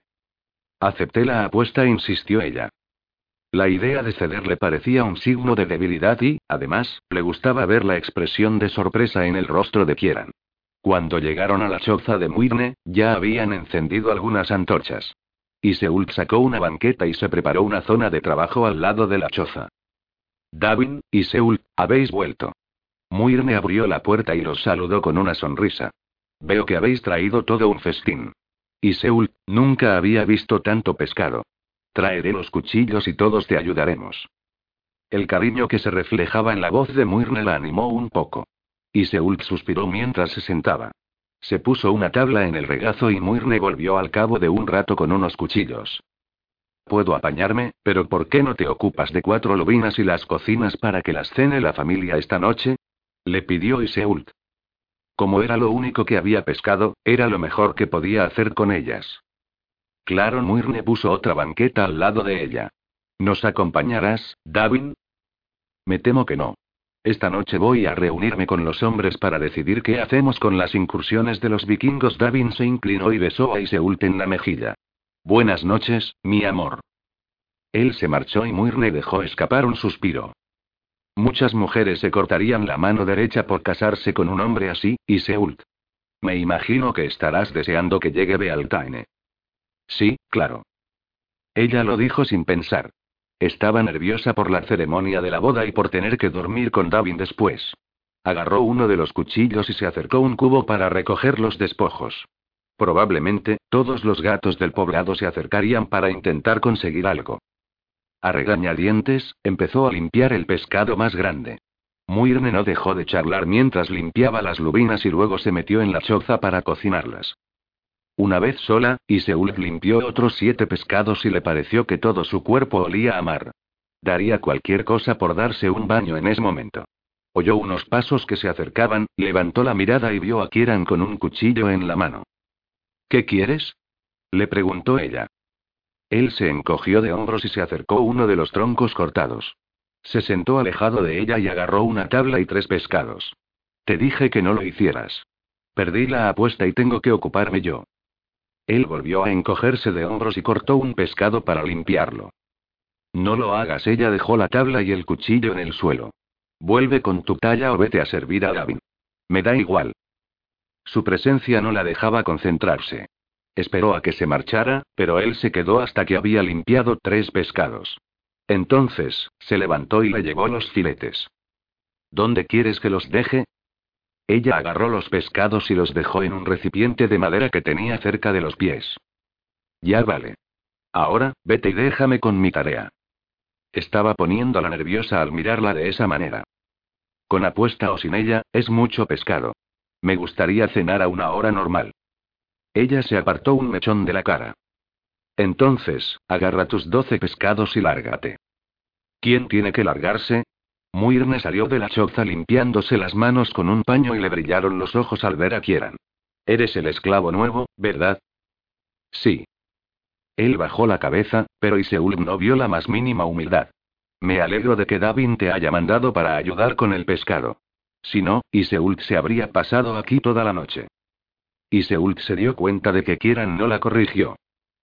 Acepté la apuesta, insistió ella. La idea de ceder le parecía un signo de debilidad y, además, le gustaba ver la expresión de sorpresa en el rostro de Kieran. Cuando llegaron a la choza de Muirne, ya habían encendido algunas antorchas. Y Seult sacó una banqueta y se preparó una zona de trabajo al lado de la choza. Davin, y Seult, habéis vuelto. Muirne abrió la puerta y los saludó con una sonrisa. Veo que habéis traído todo un festín. Y Seul, nunca había visto tanto pescado. Traeré los cuchillos y todos te ayudaremos. El cariño que se reflejaba en la voz de Muirne la animó un poco. Y Seul suspiró mientras se sentaba. Se puso una tabla en el regazo y Muirne volvió al cabo de un rato con unos cuchillos. Puedo apañarme, pero ¿por qué no te ocupas de cuatro lobinas y las cocinas para que las cene la familia esta noche? Le pidió Iseult. Como era lo único que había pescado, era lo mejor que podía hacer con ellas. Claro, Muirne puso otra banqueta al lado de ella. ¿Nos acompañarás, Davin? Me temo que no. Esta noche voy a reunirme con los hombres para decidir qué hacemos con las incursiones de los vikingos. Davin se inclinó y besó a Iseult en la mejilla. Buenas noches, mi amor. Él se marchó y Muirne dejó escapar un suspiro. Muchas mujeres se cortarían la mano derecha por casarse con un hombre así, y Seult. Me imagino que estarás deseando que llegue Bealtaine. Sí, claro. Ella lo dijo sin pensar. Estaba nerviosa por la ceremonia de la boda y por tener que dormir con Davin después. Agarró uno de los cuchillos y se acercó un cubo para recoger los despojos. Probablemente, todos los gatos del poblado se acercarían para intentar conseguir algo. A regañadientes, empezó a limpiar el pescado más grande. Muirne no dejó de charlar mientras limpiaba las lubinas y luego se metió en la choza para cocinarlas. Una vez sola, Iseult limpió otros siete pescados y le pareció que todo su cuerpo olía a mar. Daría cualquier cosa por darse un baño en ese momento. Oyó unos pasos que se acercaban, levantó la mirada y vio a Kieran con un cuchillo en la mano. ¿Qué quieres? le preguntó ella. Él se encogió de hombros y se acercó uno de los troncos cortados. Se sentó alejado de ella y agarró una tabla y tres pescados. Te dije que no lo hicieras. Perdí la apuesta y tengo que ocuparme yo. Él volvió a encogerse de hombros y cortó un pescado para limpiarlo. No lo hagas, ella dejó la tabla y el cuchillo en el suelo. Vuelve con tu talla o vete a servir a Gavin. Me da igual. Su presencia no la dejaba concentrarse. Esperó a que se marchara, pero él se quedó hasta que había limpiado tres pescados. Entonces, se levantó y le llevó los filetes. ¿Dónde quieres que los deje? Ella agarró los pescados y los dejó en un recipiente de madera que tenía cerca de los pies. Ya vale. Ahora, vete y déjame con mi tarea. Estaba poniéndola nerviosa al mirarla de esa manera. Con apuesta o sin ella, es mucho pescado. Me gustaría cenar a una hora normal. Ella se apartó un mechón de la cara. Entonces, agarra tus doce pescados y lárgate. ¿Quién tiene que largarse? Muirne salió de la choza limpiándose las manos con un paño y le brillaron los ojos al ver a Kieran. Eres el esclavo nuevo, ¿verdad? Sí. Él bajó la cabeza, pero Iseult no vio la más mínima humildad. Me alegro de que Davin te haya mandado para ayudar con el pescado. Si no, Iseult se habría pasado aquí toda la noche. Iseult se dio cuenta de que Kieran no la corrigió.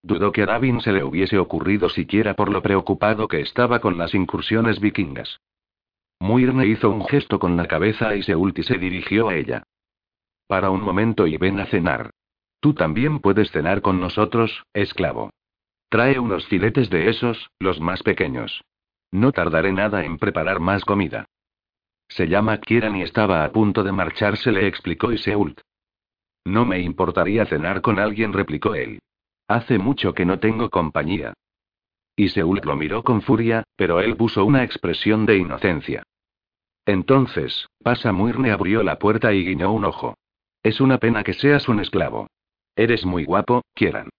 Dudó que a Davin se le hubiese ocurrido siquiera por lo preocupado que estaba con las incursiones vikingas. Muirne hizo un gesto con la cabeza y se dirigió a ella. Para un momento y ven a cenar. Tú también puedes cenar con nosotros, esclavo. Trae unos filetes de esos, los más pequeños. No tardaré nada en preparar más comida. Se llama Kieran y estaba a punto de marcharse, le explicó Iseult. No me importaría cenar con alguien, replicó él. Hace mucho que no tengo compañía. Iseult lo miró con furia, pero él puso una expresión de inocencia. Entonces, pasa Muirne abrió la puerta y guiñó un ojo. Es una pena que seas un esclavo. Eres muy guapo, Kieran.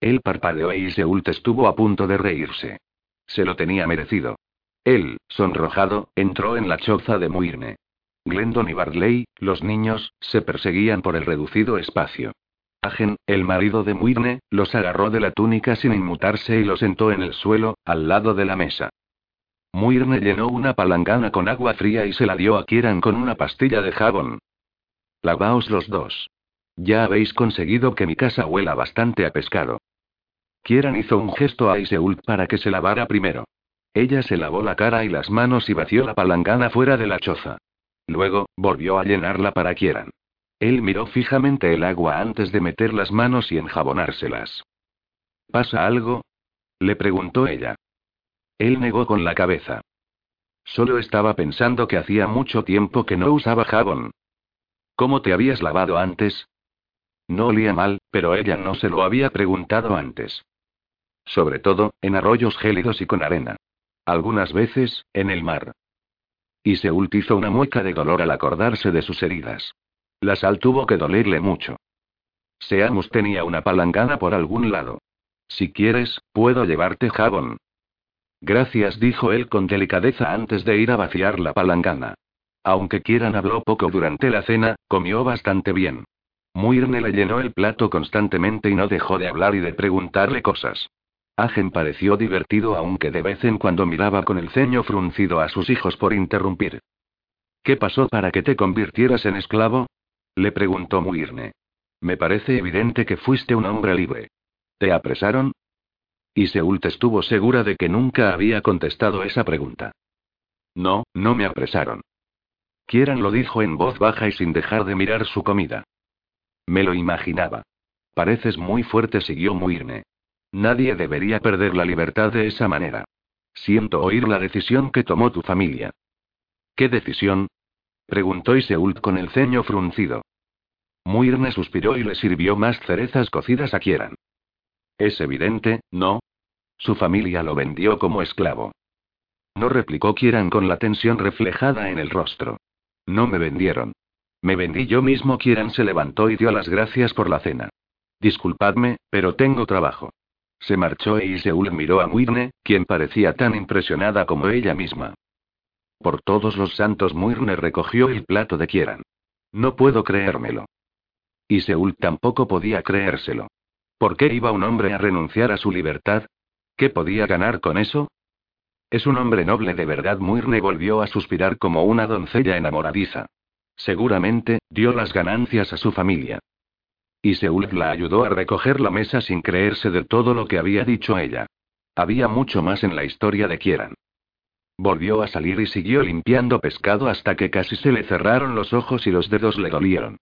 Él parpadeó y Seult estuvo a punto de reírse. Se lo tenía merecido. Él, sonrojado, entró en la choza de Muirne. Glendon y Barley, los niños, se perseguían por el reducido espacio. Agen, el marido de Muirne, los agarró de la túnica sin inmutarse y los sentó en el suelo, al lado de la mesa. Muirne llenó una palangana con agua fría y se la dio a Kieran con una pastilla de jabón. Lavaos los dos. Ya habéis conseguido que mi casa huela bastante a pescado. Kieran hizo un gesto a Iseult para que se lavara primero. Ella se lavó la cara y las manos y vació la palangana fuera de la choza. Luego, volvió a llenarla para Kieran. Él miró fijamente el agua antes de meter las manos y enjabonárselas. ¿Pasa algo? le preguntó ella. Él negó con la cabeza. Solo estaba pensando que hacía mucho tiempo que no usaba jabón. ¿Cómo te habías lavado antes? No olía mal, pero ella no se lo había preguntado antes. Sobre todo, en arroyos gélidos y con arena. Algunas veces, en el mar. Y se hizo una mueca de dolor al acordarse de sus heridas. La sal tuvo que dolerle mucho. Seamus tenía una palangana por algún lado. Si quieres, puedo llevarte jabón. Gracias, dijo él con delicadeza antes de ir a vaciar la palangana. Aunque Kieran habló poco durante la cena, comió bastante bien. Muirne le llenó el plato constantemente y no dejó de hablar y de preguntarle cosas. Pareció divertido aunque de vez en cuando miraba con el ceño fruncido a sus hijos por interrumpir. ¿Qué pasó para que te convirtieras en esclavo? Le preguntó Muirne. Me parece evidente que fuiste un hombre libre. ¿Te apresaron? Y Seult estuvo segura de que nunca había contestado esa pregunta. No, no me apresaron. Kieran lo dijo en voz baja y sin dejar de mirar su comida. Me lo imaginaba. Pareces muy fuerte, siguió Muirne. Nadie debería perder la libertad de esa manera. Siento oír la decisión que tomó tu familia. ¿Qué decisión? preguntó Iseult con el ceño fruncido. Muirne suspiró y le sirvió más cerezas cocidas a Kieran. Es evidente, ¿no? Su familia lo vendió como esclavo. No replicó Kieran con la tensión reflejada en el rostro. No me vendieron. Me vendí yo mismo. Kieran se levantó y dio las gracias por la cena. Disculpadme, pero tengo trabajo. Se marchó e Iseul miró a Muirne, quien parecía tan impresionada como ella misma. Por todos los santos Muirne recogió el plato de Kieran. No puedo creérmelo. Iseul tampoco podía creérselo. ¿Por qué iba un hombre a renunciar a su libertad? ¿Qué podía ganar con eso? Es un hombre noble de verdad. Muirne volvió a suspirar como una doncella enamoradiza. Seguramente, dio las ganancias a su familia. Y Seul la ayudó a recoger la mesa sin creerse de todo lo que había dicho ella. Había mucho más en la historia de Kieran. Volvió a salir y siguió limpiando pescado hasta que casi se le cerraron los ojos y los dedos le dolieron.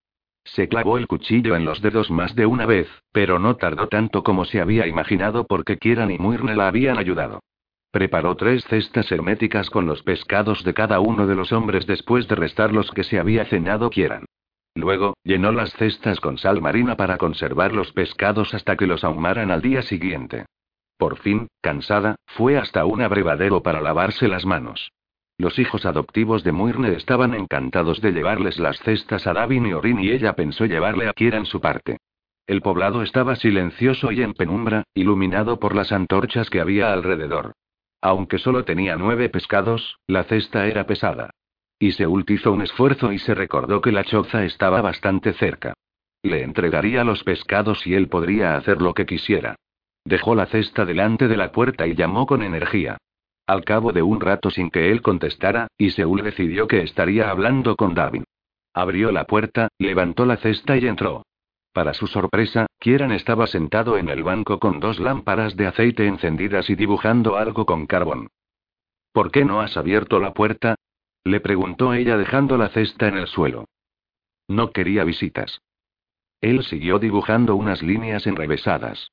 Se clavó el cuchillo en los dedos más de una vez, pero no tardó tanto como se había imaginado porque Kieran y Muirne la habían ayudado. Preparó tres cestas herméticas con los pescados de cada uno de los hombres después de restar los que se había cenado quieran. Luego, llenó las cestas con sal marina para conservar los pescados hasta que los ahumaran al día siguiente. Por fin, cansada, fue hasta un abrevadero para lavarse las manos. Los hijos adoptivos de Muirne estaban encantados de llevarles las cestas a Davin y Orin y ella pensó llevarle a Kieran su parte. El poblado estaba silencioso y en penumbra, iluminado por las antorchas que había alrededor. Aunque solo tenía nueve pescados, la cesta era pesada. Y Seult hizo un esfuerzo y se recordó que la choza estaba bastante cerca. Le entregaría los pescados y él podría hacer lo que quisiera. Dejó la cesta delante de la puerta y llamó con energía. Al cabo de un rato sin que él contestara, Seul decidió que estaría hablando con David. Abrió la puerta, levantó la cesta y entró. Para su sorpresa, Kieran estaba sentado en el banco con dos lámparas de aceite encendidas y dibujando algo con carbón. ¿Por qué no has abierto la puerta? Le preguntó ella dejando la cesta en el suelo. No quería visitas. Él siguió dibujando unas líneas enrevesadas.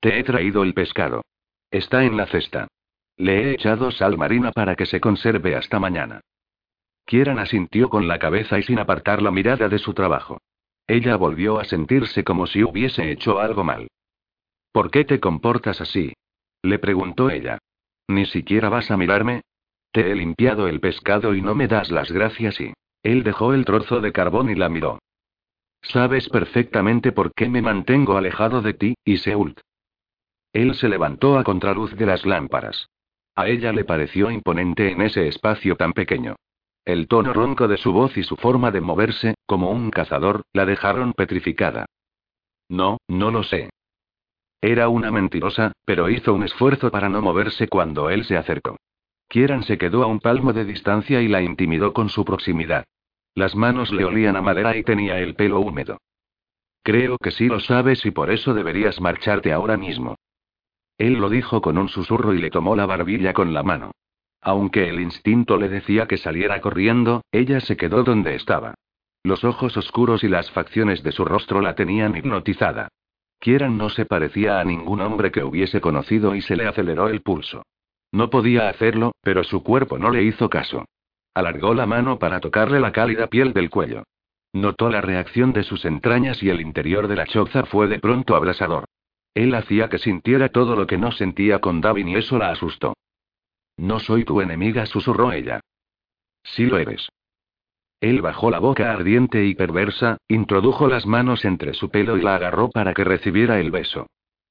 Te he traído el pescado. Está en la cesta. Le he echado sal marina para que se conserve hasta mañana. Kieran asintió con la cabeza y sin apartar la mirada de su trabajo. Ella volvió a sentirse como si hubiese hecho algo mal. ¿Por qué te comportas así? Le preguntó ella. ¿Ni siquiera vas a mirarme? He limpiado el pescado y no me das las gracias y... Él dejó el trozo de carbón y la miró. Sabes perfectamente por qué me mantengo alejado de ti, Iseult. Él se levantó a contraluz de las lámparas. A ella le pareció imponente en ese espacio tan pequeño. El tono ronco de su voz y su forma de moverse, como un cazador, la dejaron petrificada. No, no lo sé. Era una mentirosa, pero hizo un esfuerzo para no moverse cuando él se acercó. Kieran se quedó a un palmo de distancia y la intimidó con su proximidad. Las manos le olían a madera y tenía el pelo húmedo. Creo que sí lo sabes y por eso deberías marcharte ahora mismo. Él lo dijo con un susurro y le tomó la barbilla con la mano. Aunque el instinto le decía que saliera corriendo, ella se quedó donde estaba. Los ojos oscuros y las facciones de su rostro la tenían hipnotizada. Kieran no se parecía a ningún hombre que hubiese conocido y se le aceleró el pulso. No podía hacerlo, pero su cuerpo no le hizo caso. Alargó la mano para tocarle la cálida piel del cuello. Notó la reacción de sus entrañas y el interior de la choza fue de pronto abrasador. Él hacía que sintiera todo lo que no sentía con Davin y eso la asustó. No soy tu enemiga, susurró ella. Sí lo eres. Él bajó la boca ardiente y perversa, introdujo las manos entre su pelo y la agarró para que recibiera el beso.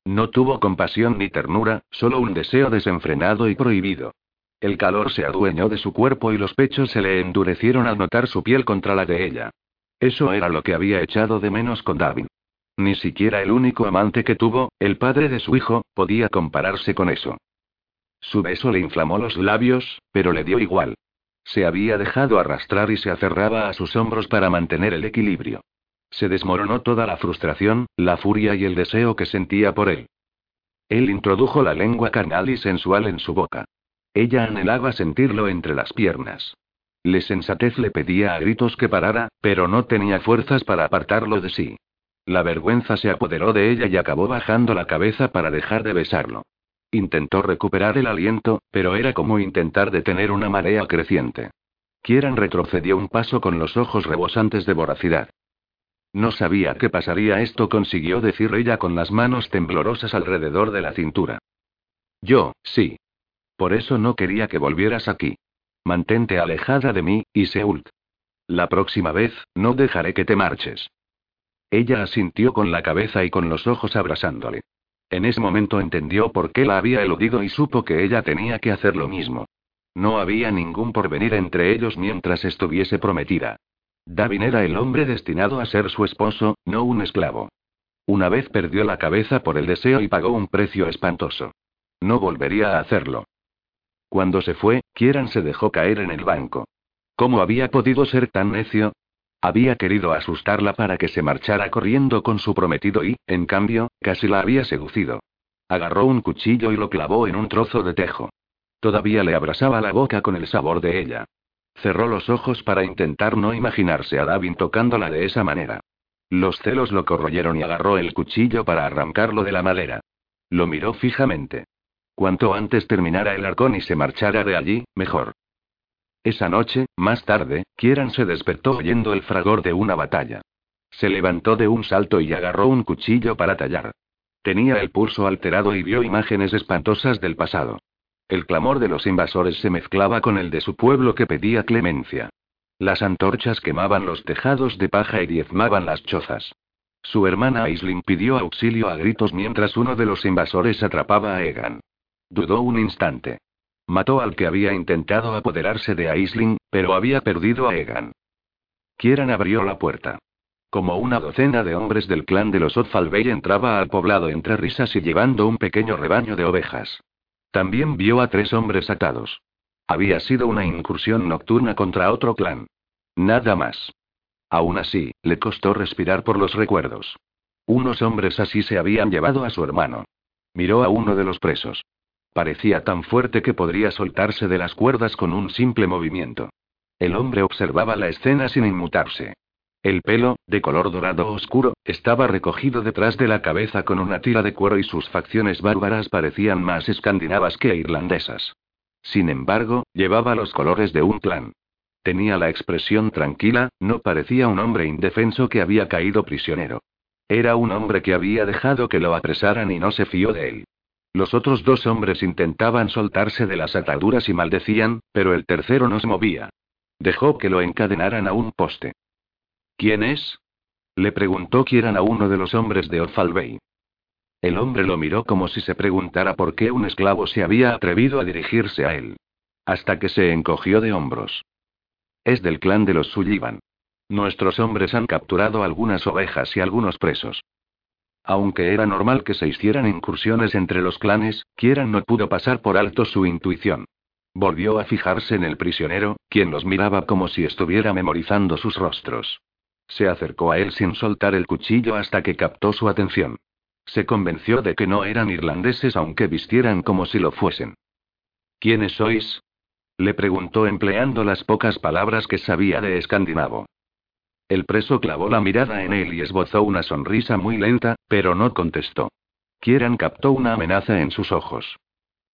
No tuvo compasión ni ternura, solo un deseo desenfrenado y prohibido. El calor se adueñó de su cuerpo y los pechos se le endurecieron al notar su piel contra la de ella. Eso era lo que había echado de menos con David. Ni siquiera el único amante que tuvo, el padre de su hijo, podía compararse con eso. Su beso le inflamó los labios, pero le dio igual. Se había dejado arrastrar y se aferraba a sus hombros para mantener el equilibrio. Se desmoronó toda la frustración, la furia y el deseo que sentía por él. Él introdujo la lengua carnal y sensual en su boca. Ella anhelaba sentirlo entre las piernas. Le sensatez le pedía a gritos que parara, pero no tenía fuerzas para apartarlo de sí. La vergüenza se apoderó de ella y acabó bajando la cabeza para dejar de besarlo. Intentó recuperar el aliento, pero era como intentar detener una marea creciente. Kieran retrocedió un paso con los ojos rebosantes de voracidad. No sabía qué pasaría, esto consiguió decir ella con las manos temblorosas alrededor de la cintura. Yo, sí. Por eso no quería que volvieras aquí. Mantente alejada de mí, y Seult. La próxima vez, no dejaré que te marches. Ella asintió con la cabeza y con los ojos abrasándole. En ese momento entendió por qué la había eludido y supo que ella tenía que hacer lo mismo. No había ningún porvenir entre ellos mientras estuviese prometida. Davin era el hombre destinado a ser su esposo, no un esclavo. Una vez perdió la cabeza por el deseo y pagó un precio espantoso. No volvería a hacerlo. Cuando se fue, Kieran se dejó caer en el banco. ¿Cómo había podido ser tan necio? Había querido asustarla para que se marchara corriendo con su prometido y, en cambio, casi la había seducido. Agarró un cuchillo y lo clavó en un trozo de tejo. Todavía le abrasaba la boca con el sabor de ella. Cerró los ojos para intentar no imaginarse a Davin tocándola de esa manera. Los celos lo corroyeron y agarró el cuchillo para arrancarlo de la madera. Lo miró fijamente. Cuanto antes terminara el arcón y se marchara de allí, mejor. Esa noche, más tarde, Kieran se despertó oyendo el fragor de una batalla. Se levantó de un salto y agarró un cuchillo para tallar. Tenía el pulso alterado y vio imágenes espantosas del pasado. El clamor de los invasores se mezclaba con el de su pueblo que pedía clemencia. Las antorchas quemaban los tejados de paja y diezmaban las chozas. Su hermana Aislinn pidió auxilio a gritos mientras uno de los invasores atrapaba a Egan. Dudó un instante. Mató al que había intentado apoderarse de Aisling, pero había perdido a Egan. Kieran abrió la puerta. Como una docena de hombres del clan de los Odfalbey entraba al poblado entre risas y llevando un pequeño rebaño de ovejas. También vio a tres hombres atados. Había sido una incursión nocturna contra otro clan. Nada más. Aún así, le costó respirar por los recuerdos. Unos hombres así se habían llevado a su hermano. Miró a uno de los presos. Parecía tan fuerte que podría soltarse de las cuerdas con un simple movimiento. El hombre observaba la escena sin inmutarse. El pelo, de color dorado oscuro, estaba recogido detrás de la cabeza con una tira de cuero y sus facciones bárbaras parecían más escandinavas que irlandesas. Sin embargo, llevaba los colores de un clan. Tenía la expresión tranquila, no parecía un hombre indefenso que había caído prisionero. Era un hombre que había dejado que lo apresaran y no se fió de él. Los otros dos hombres intentaban soltarse de las ataduras y maldecían, pero el tercero no se movía. Dejó que lo encadenaran a un poste. ¿Quién es? Le preguntó Kieran a uno de los hombres de Ofalbey. El hombre lo miró como si se preguntara por qué un esclavo se había atrevido a dirigirse a él. Hasta que se encogió de hombros. Es del clan de los Sullivan. Nuestros hombres han capturado algunas ovejas y algunos presos. Aunque era normal que se hicieran incursiones entre los clanes, Kieran no pudo pasar por alto su intuición. Volvió a fijarse en el prisionero, quien los miraba como si estuviera memorizando sus rostros. Se acercó a él sin soltar el cuchillo hasta que captó su atención. Se convenció de que no eran irlandeses aunque vistieran como si lo fuesen. ¿Quiénes sois? Le preguntó empleando las pocas palabras que sabía de escandinavo. El preso clavó la mirada en él y esbozó una sonrisa muy lenta, pero no contestó. Kieran captó una amenaza en sus ojos.